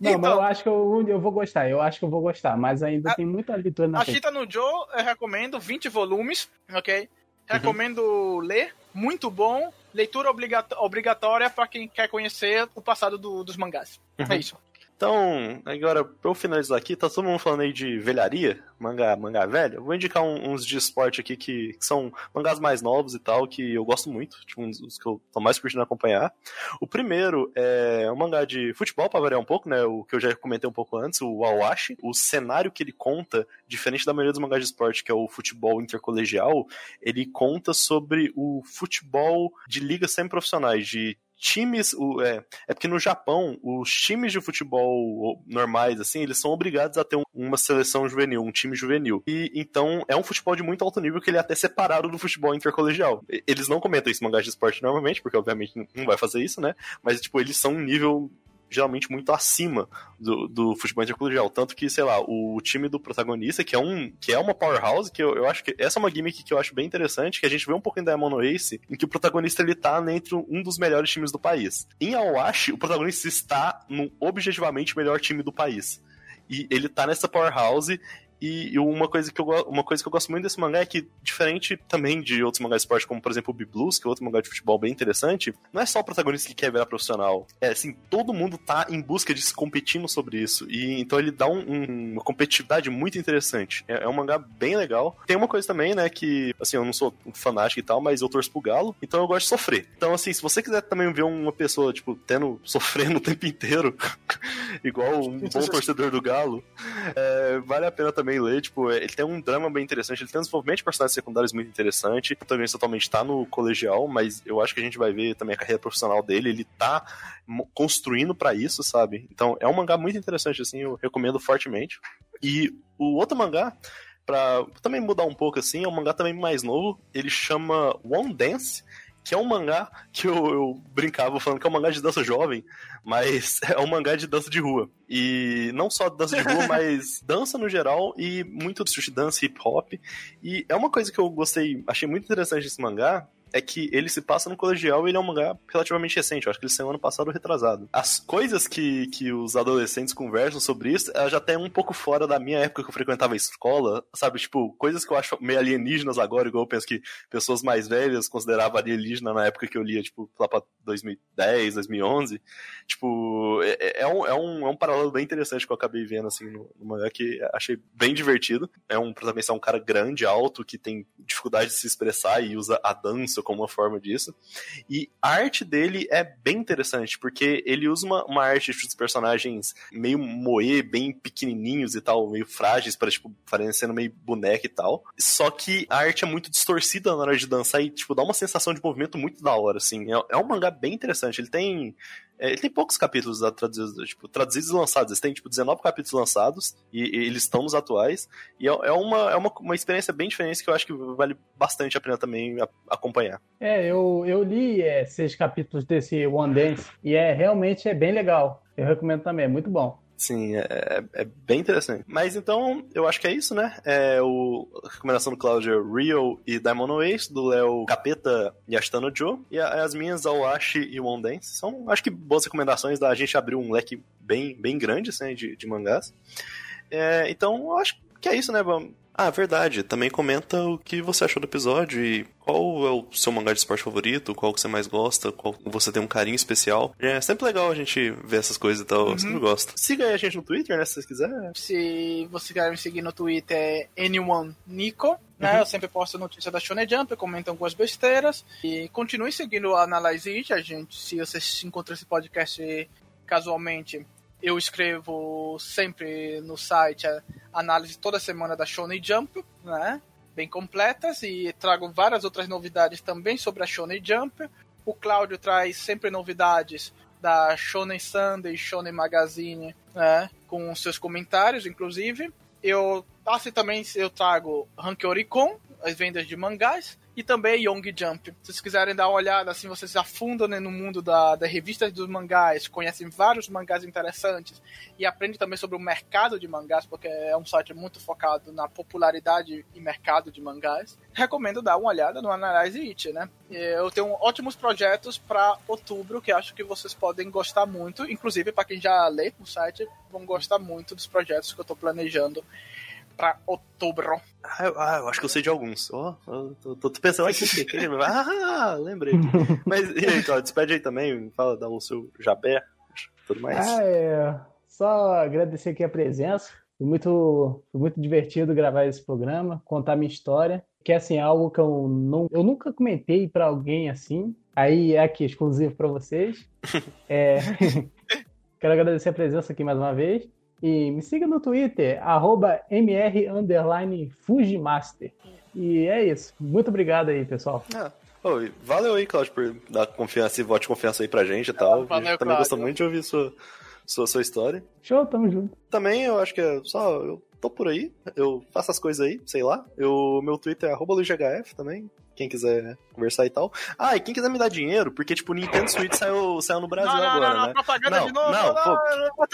não, então, mas eu acho que eu, eu vou gostar, eu acho que eu vou gostar, mas ainda a, tem muita leitura na A Chita no Joe, eu recomendo 20 volumes, ok? Recomendo uhum. ler, muito bom leitura obrigatória para quem quer conhecer o passado do, dos mangás. É uhum. É isso. Então, agora, pra eu finalizar aqui, tá todo mundo falando aí de velharia, mangá, mangá velho. Eu vou indicar um, uns de esporte aqui que, que, são mangás mais novos e tal, que eu gosto muito, tipo, uns, uns que eu tô mais curtindo acompanhar. O primeiro é um mangá de futebol, pra variar um pouco, né? O que eu já comentei um pouco antes, o Awashi. O cenário que ele conta, diferente da maioria dos mangás de esporte, que é o futebol intercolegial, ele conta sobre o futebol de ligas semi-profissionais, de times. O, é, é porque no Japão, os times de futebol normais, assim, eles são obrigados a ter um, uma seleção juvenil, um time juvenil. E então é um futebol de muito alto nível que ele é até separado do futebol intercolegial. Eles não comentam isso em mangás de esporte normalmente, porque obviamente não vai fazer isso, né? Mas, tipo, eles são um nível geralmente muito acima do, do futebol intercolegial. Tanto que, sei lá, o time do protagonista, que é um que é uma powerhouse, que eu, eu acho que essa é uma gimmick que eu acho bem interessante, que a gente vê um pouquinho da Mono Ace, em que o protagonista ele tá entre um dos melhores times do país. Em Awashi, o protagonista está no objetivamente melhor time do país. E ele tá nessa powerhouse e, uma, coisa que eu, uma coisa que eu gosto muito desse mangá é que, diferente também de outros mangás de esporte, como por exemplo o B-Blues, que é outro mangá de futebol bem interessante, não é só o protagonista que quer virar profissional. É assim, todo mundo tá em busca de se competindo sobre isso. E então ele dá um, um, uma competitividade muito interessante. É, é, um mangá bem legal. Tem uma coisa também, né, que, assim, eu não sou um fanático e tal, mas eu torço pro Galo, então eu gosto de sofrer. Então, assim, se você quiser também ver uma pessoa, tipo, tendo, sofrendo [LAUGHS] o tempo inteiro, [LAUGHS] igual um bom torcedor do Galo, é, vale a pena também também ler, tipo, ele tem um drama bem interessante, ele tem um desenvolvimento de personagens secundários muito interessante. Protagonista atualmente tá no colegial, mas eu acho que a gente vai ver também a carreira profissional dele, ele tá construindo para isso, sabe? Então é um mangá muito interessante, assim, eu recomendo fortemente. E o outro mangá pra também mudar um pouco assim, é um mangá também mais novo. Ele chama One Dance, que é um mangá que eu, eu, brincava falando que é um mangá de dança jovem, mas [LAUGHS] é um mangá de dança de rua. E não só dança de rua, [LAUGHS] mas dança no geral e muito street dance, hip hop. E é uma coisa que eu gostei, achei muito interessante desse mangá, é que ele se passa no colegial e ele é um mangá relativamente recente. Eu acho que ele saiu ano passado retrasado. As coisas que, que os adolescentes conversam sobre isso, já tem um pouco fora da minha época que eu frequentava a escola, sabe? Tipo, coisas que eu acho meio alienígenas agora, igual eu penso que pessoas mais velhas consideravam alienígena na época que eu lia, tipo, lá pra 2010, 2011. Tipo, é, é, um, é, um, é um paralelo bem interessante que eu acabei vendo, assim, no, no mangá, que achei bem divertido. É um protagonista, é um cara grande, alto, que tem dificuldade de se expressar e usa a dança como uma forma disso. E a arte dele é bem interessante, porque ele usa uma, uma arte dos personagens meio moe, bem pequenininhos e tal, meio frágeis, para tipo, parecendo meio boneca e tal. Só que a arte é muito distorcida na hora de dançar e, tipo, dá uma sensação de movimento muito da hora, assim. É, é um mangá bem interessante. Ele tem é, ele tem poucos capítulos traduzidos, tipo, traduzidos e lançados. Eles têm, tipo, 19 capítulos lançados e, e eles estão nos atuais. E é, é, uma, é uma, uma experiência bem diferente que eu acho que vale bastante a pena também a, acompanhar. É, eu, eu li é, seis capítulos desse One Dance e é realmente é bem legal. Eu recomendo também, é muito bom. Sim, é, é, é, bem interessante. Mas então, eu acho que é isso, né? É o, a recomendação do Cláudio Rio e Diamond Ace, do Léo Capeta e Astano Joe. E as minhas, Awashi e One Dance. São, acho que, boas recomendações da gente abrir um leque bem, bem grande, assim, de, de mangás. É, então, eu acho que é isso, né? Vamos ah, verdade. Também comenta o que você achou do episódio e qual é o seu mangá de esporte favorito, qual que você mais gosta, qual você tem um carinho especial. É sempre legal a gente ver essas coisas e tal, uhum. eu sempre gosto. Siga aí a gente no Twitter, né, se vocês quiserem. Se você quer me seguir no Twitter é AnyOneNico, né, uhum. eu sempre posto notícia da Shonen Jump, comento algumas besteiras. E continue seguindo a Analyze It, a gente, se vocês encontram esse podcast casualmente, eu escrevo sempre no site análise toda semana da Shonen Jump, né? Bem completas e trago várias outras novidades também sobre a Shonen Jump. O Cláudio traz sempre novidades da Shonen Sunday, Shonen Magazine, né? Com seus comentários, inclusive. Eu assim também eu trago Rank Oricon, as vendas de mangás e também Young Jump. Se vocês quiserem dar uma olhada, assim, vocês afundam né, no mundo da, da revista dos mangás, conhecem vários mangás interessantes e aprendem também sobre o mercado de mangás, porque é um site muito focado na popularidade e mercado de mangás. Recomendo dar uma olhada no Analyze It, né? Eu tenho ótimos projetos para outubro que acho que vocês podem gostar muito, inclusive para quem já lê o site, vão gostar muito dos projetos que eu estou planejando para outubro. Ah eu, ah, eu acho que eu sei de alguns. Oh, tô, tô, pensando aqui. [LAUGHS] ah, lembrei. Mas e aí, Cláudio, despede aí também, fala, dá o seu jabé, tudo mais. Ah, é. Só agradecer aqui a presença. Foi muito, foi muito divertido gravar esse programa, contar minha história. Que é assim, algo que eu, não, eu nunca comentei para alguém assim. Aí é aqui, exclusivo para vocês. [LAUGHS] É, [LAUGHS] quero agradecer a presença aqui mais uma vez. E me siga no Twitter, mr_fujimaster. E é isso. Muito obrigado aí, pessoal. Ah. Oh, valeu aí, Claudio, por dar confiança e voto de confiança aí pra gente e tal. Valeu, a gente também gosta muito de ouvir sua, sua, sua história. Show, tamo junto. Também eu acho que é só. Eu tô por aí, eu faço as coisas aí, sei lá. Eu, meu Twitter é LuizHF também quem quiser conversar e tal. Ah, e quem quiser me dar dinheiro, porque, tipo, o Nintendo Switch saiu, saiu no Brasil não, agora, não, né? Propaganda não, de novo, não, pô,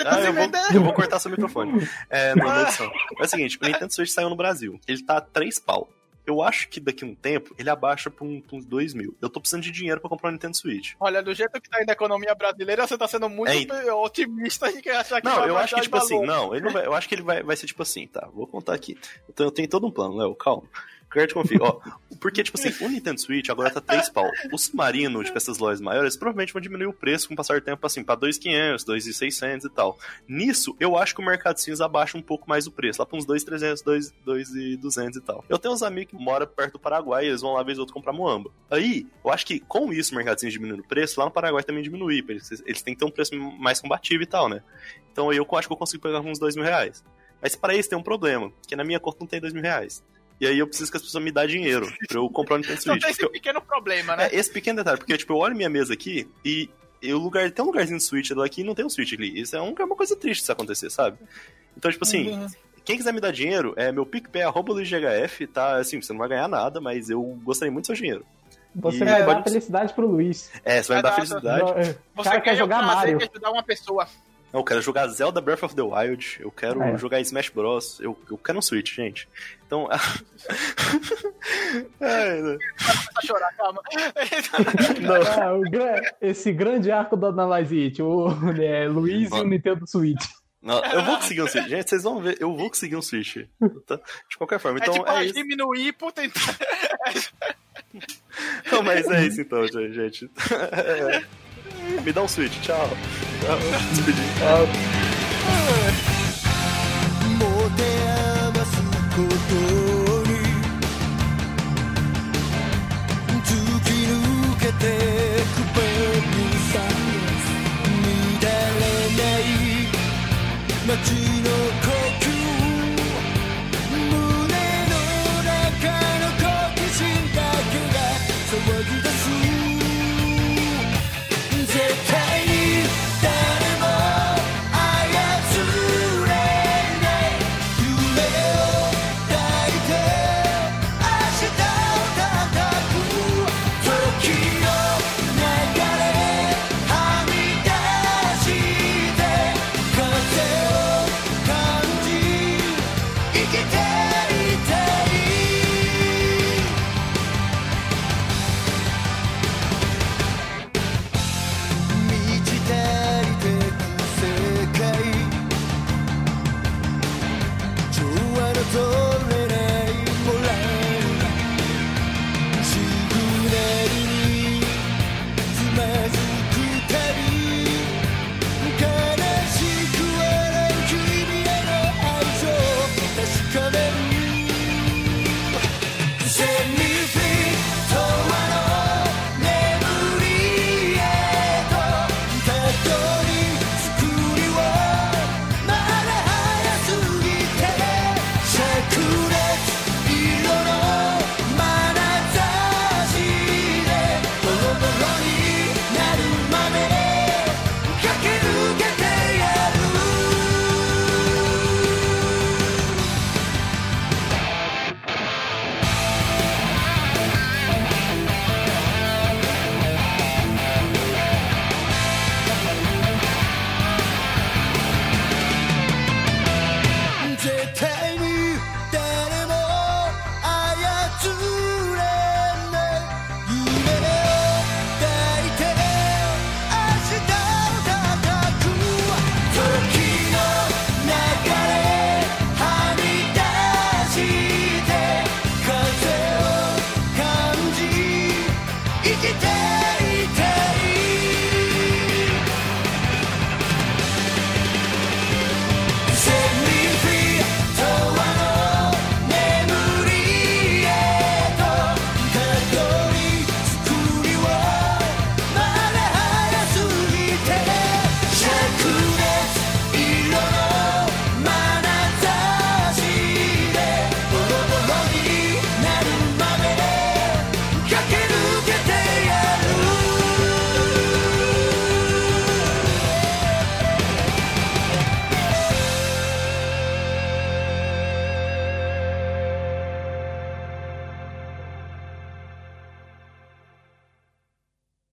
ah, eu, vou, eu vou cortar seu microfone. É, na [LAUGHS] edição. É o seguinte, o Nintendo Switch saiu no Brasil. Ele tá a 3 pau. Eu acho que daqui a um tempo ele abaixa pra, um, pra uns 2 mil. Eu tô precisando de dinheiro pra comprar um Nintendo Switch. Olha, do jeito que tá indo a economia brasileira, você tá sendo muito é, otimista em que achar que Não, eu acho que, tipo assim, não, ele não vai, eu acho que ele vai, vai ser tipo assim, tá? Vou contar aqui. Então eu tenho todo um plano, Léo, calma. Quero te confiar. Ó, porque, tipo assim, o Nintendo Switch agora tá 3 pau. O Submarino, tipo, essas lojas maiores, provavelmente vão diminuir o preço com o passar do tempo, assim, pra 2,500, 2,600 e tal. Nisso, eu acho que o mercado cinza abaixa um pouco mais o preço, lá pra uns 2,300, 2,200 e tal. Eu tenho uns amigos que moram perto do Paraguai eles vão lá vez ou outra comprar moamba. Aí, eu acho que com isso o mercado cinza diminuindo o preço, lá no Paraguai também diminuir, eles, eles têm que ter um preço mais combativo e tal, né? Então eu acho que eu consigo pegar uns 2 mil reais. Mas para isso tem um problema, que na minha conta não tem 2 mil reais. E aí eu preciso que as pessoas me dão dinheiro pra eu comprar um então Nintendo Switch. Então tem esse pequeno eu... problema, né? É, esse pequeno detalhe, porque, tipo, eu olho minha mesa aqui e eu lugar, tem um lugarzinho de Switch aqui e não tem um Switch ali. Isso é, é, uma coisa triste se acontecer, sabe? Então, tipo assim, uhum. quem quiser me dar dinheiro, é meu PicPay, arroba tá? Assim, você não vai ganhar nada, mas eu gostaria muito do seu dinheiro. Você e vai dar felicidade pro Luiz. É, você vai, vai me dar, dar felicidade. Dar... É, cara, quer jogar Mario. Quer ajudar uma pessoa. Eu quero jogar Zelda Breath of the Wild, eu quero é. jogar Smash Bros, eu, eu quero um Switch, gente. Então. [LAUGHS] Ai, né? não. chorar, calma. [LAUGHS] Ah, esse grande arco da Analyze o né, Luiz Mano. e o Nintendo Switch. Não, eu vou conseguir um Switch. Gente, vocês vão ver, eu vou conseguir um Switch. Tá, de qualquer forma. É então, é tipo, é isso. diminuir por tentar. Não, mas é isso então, gente. É. [LAUGHS] Me dá um switch, tchau. Tchau,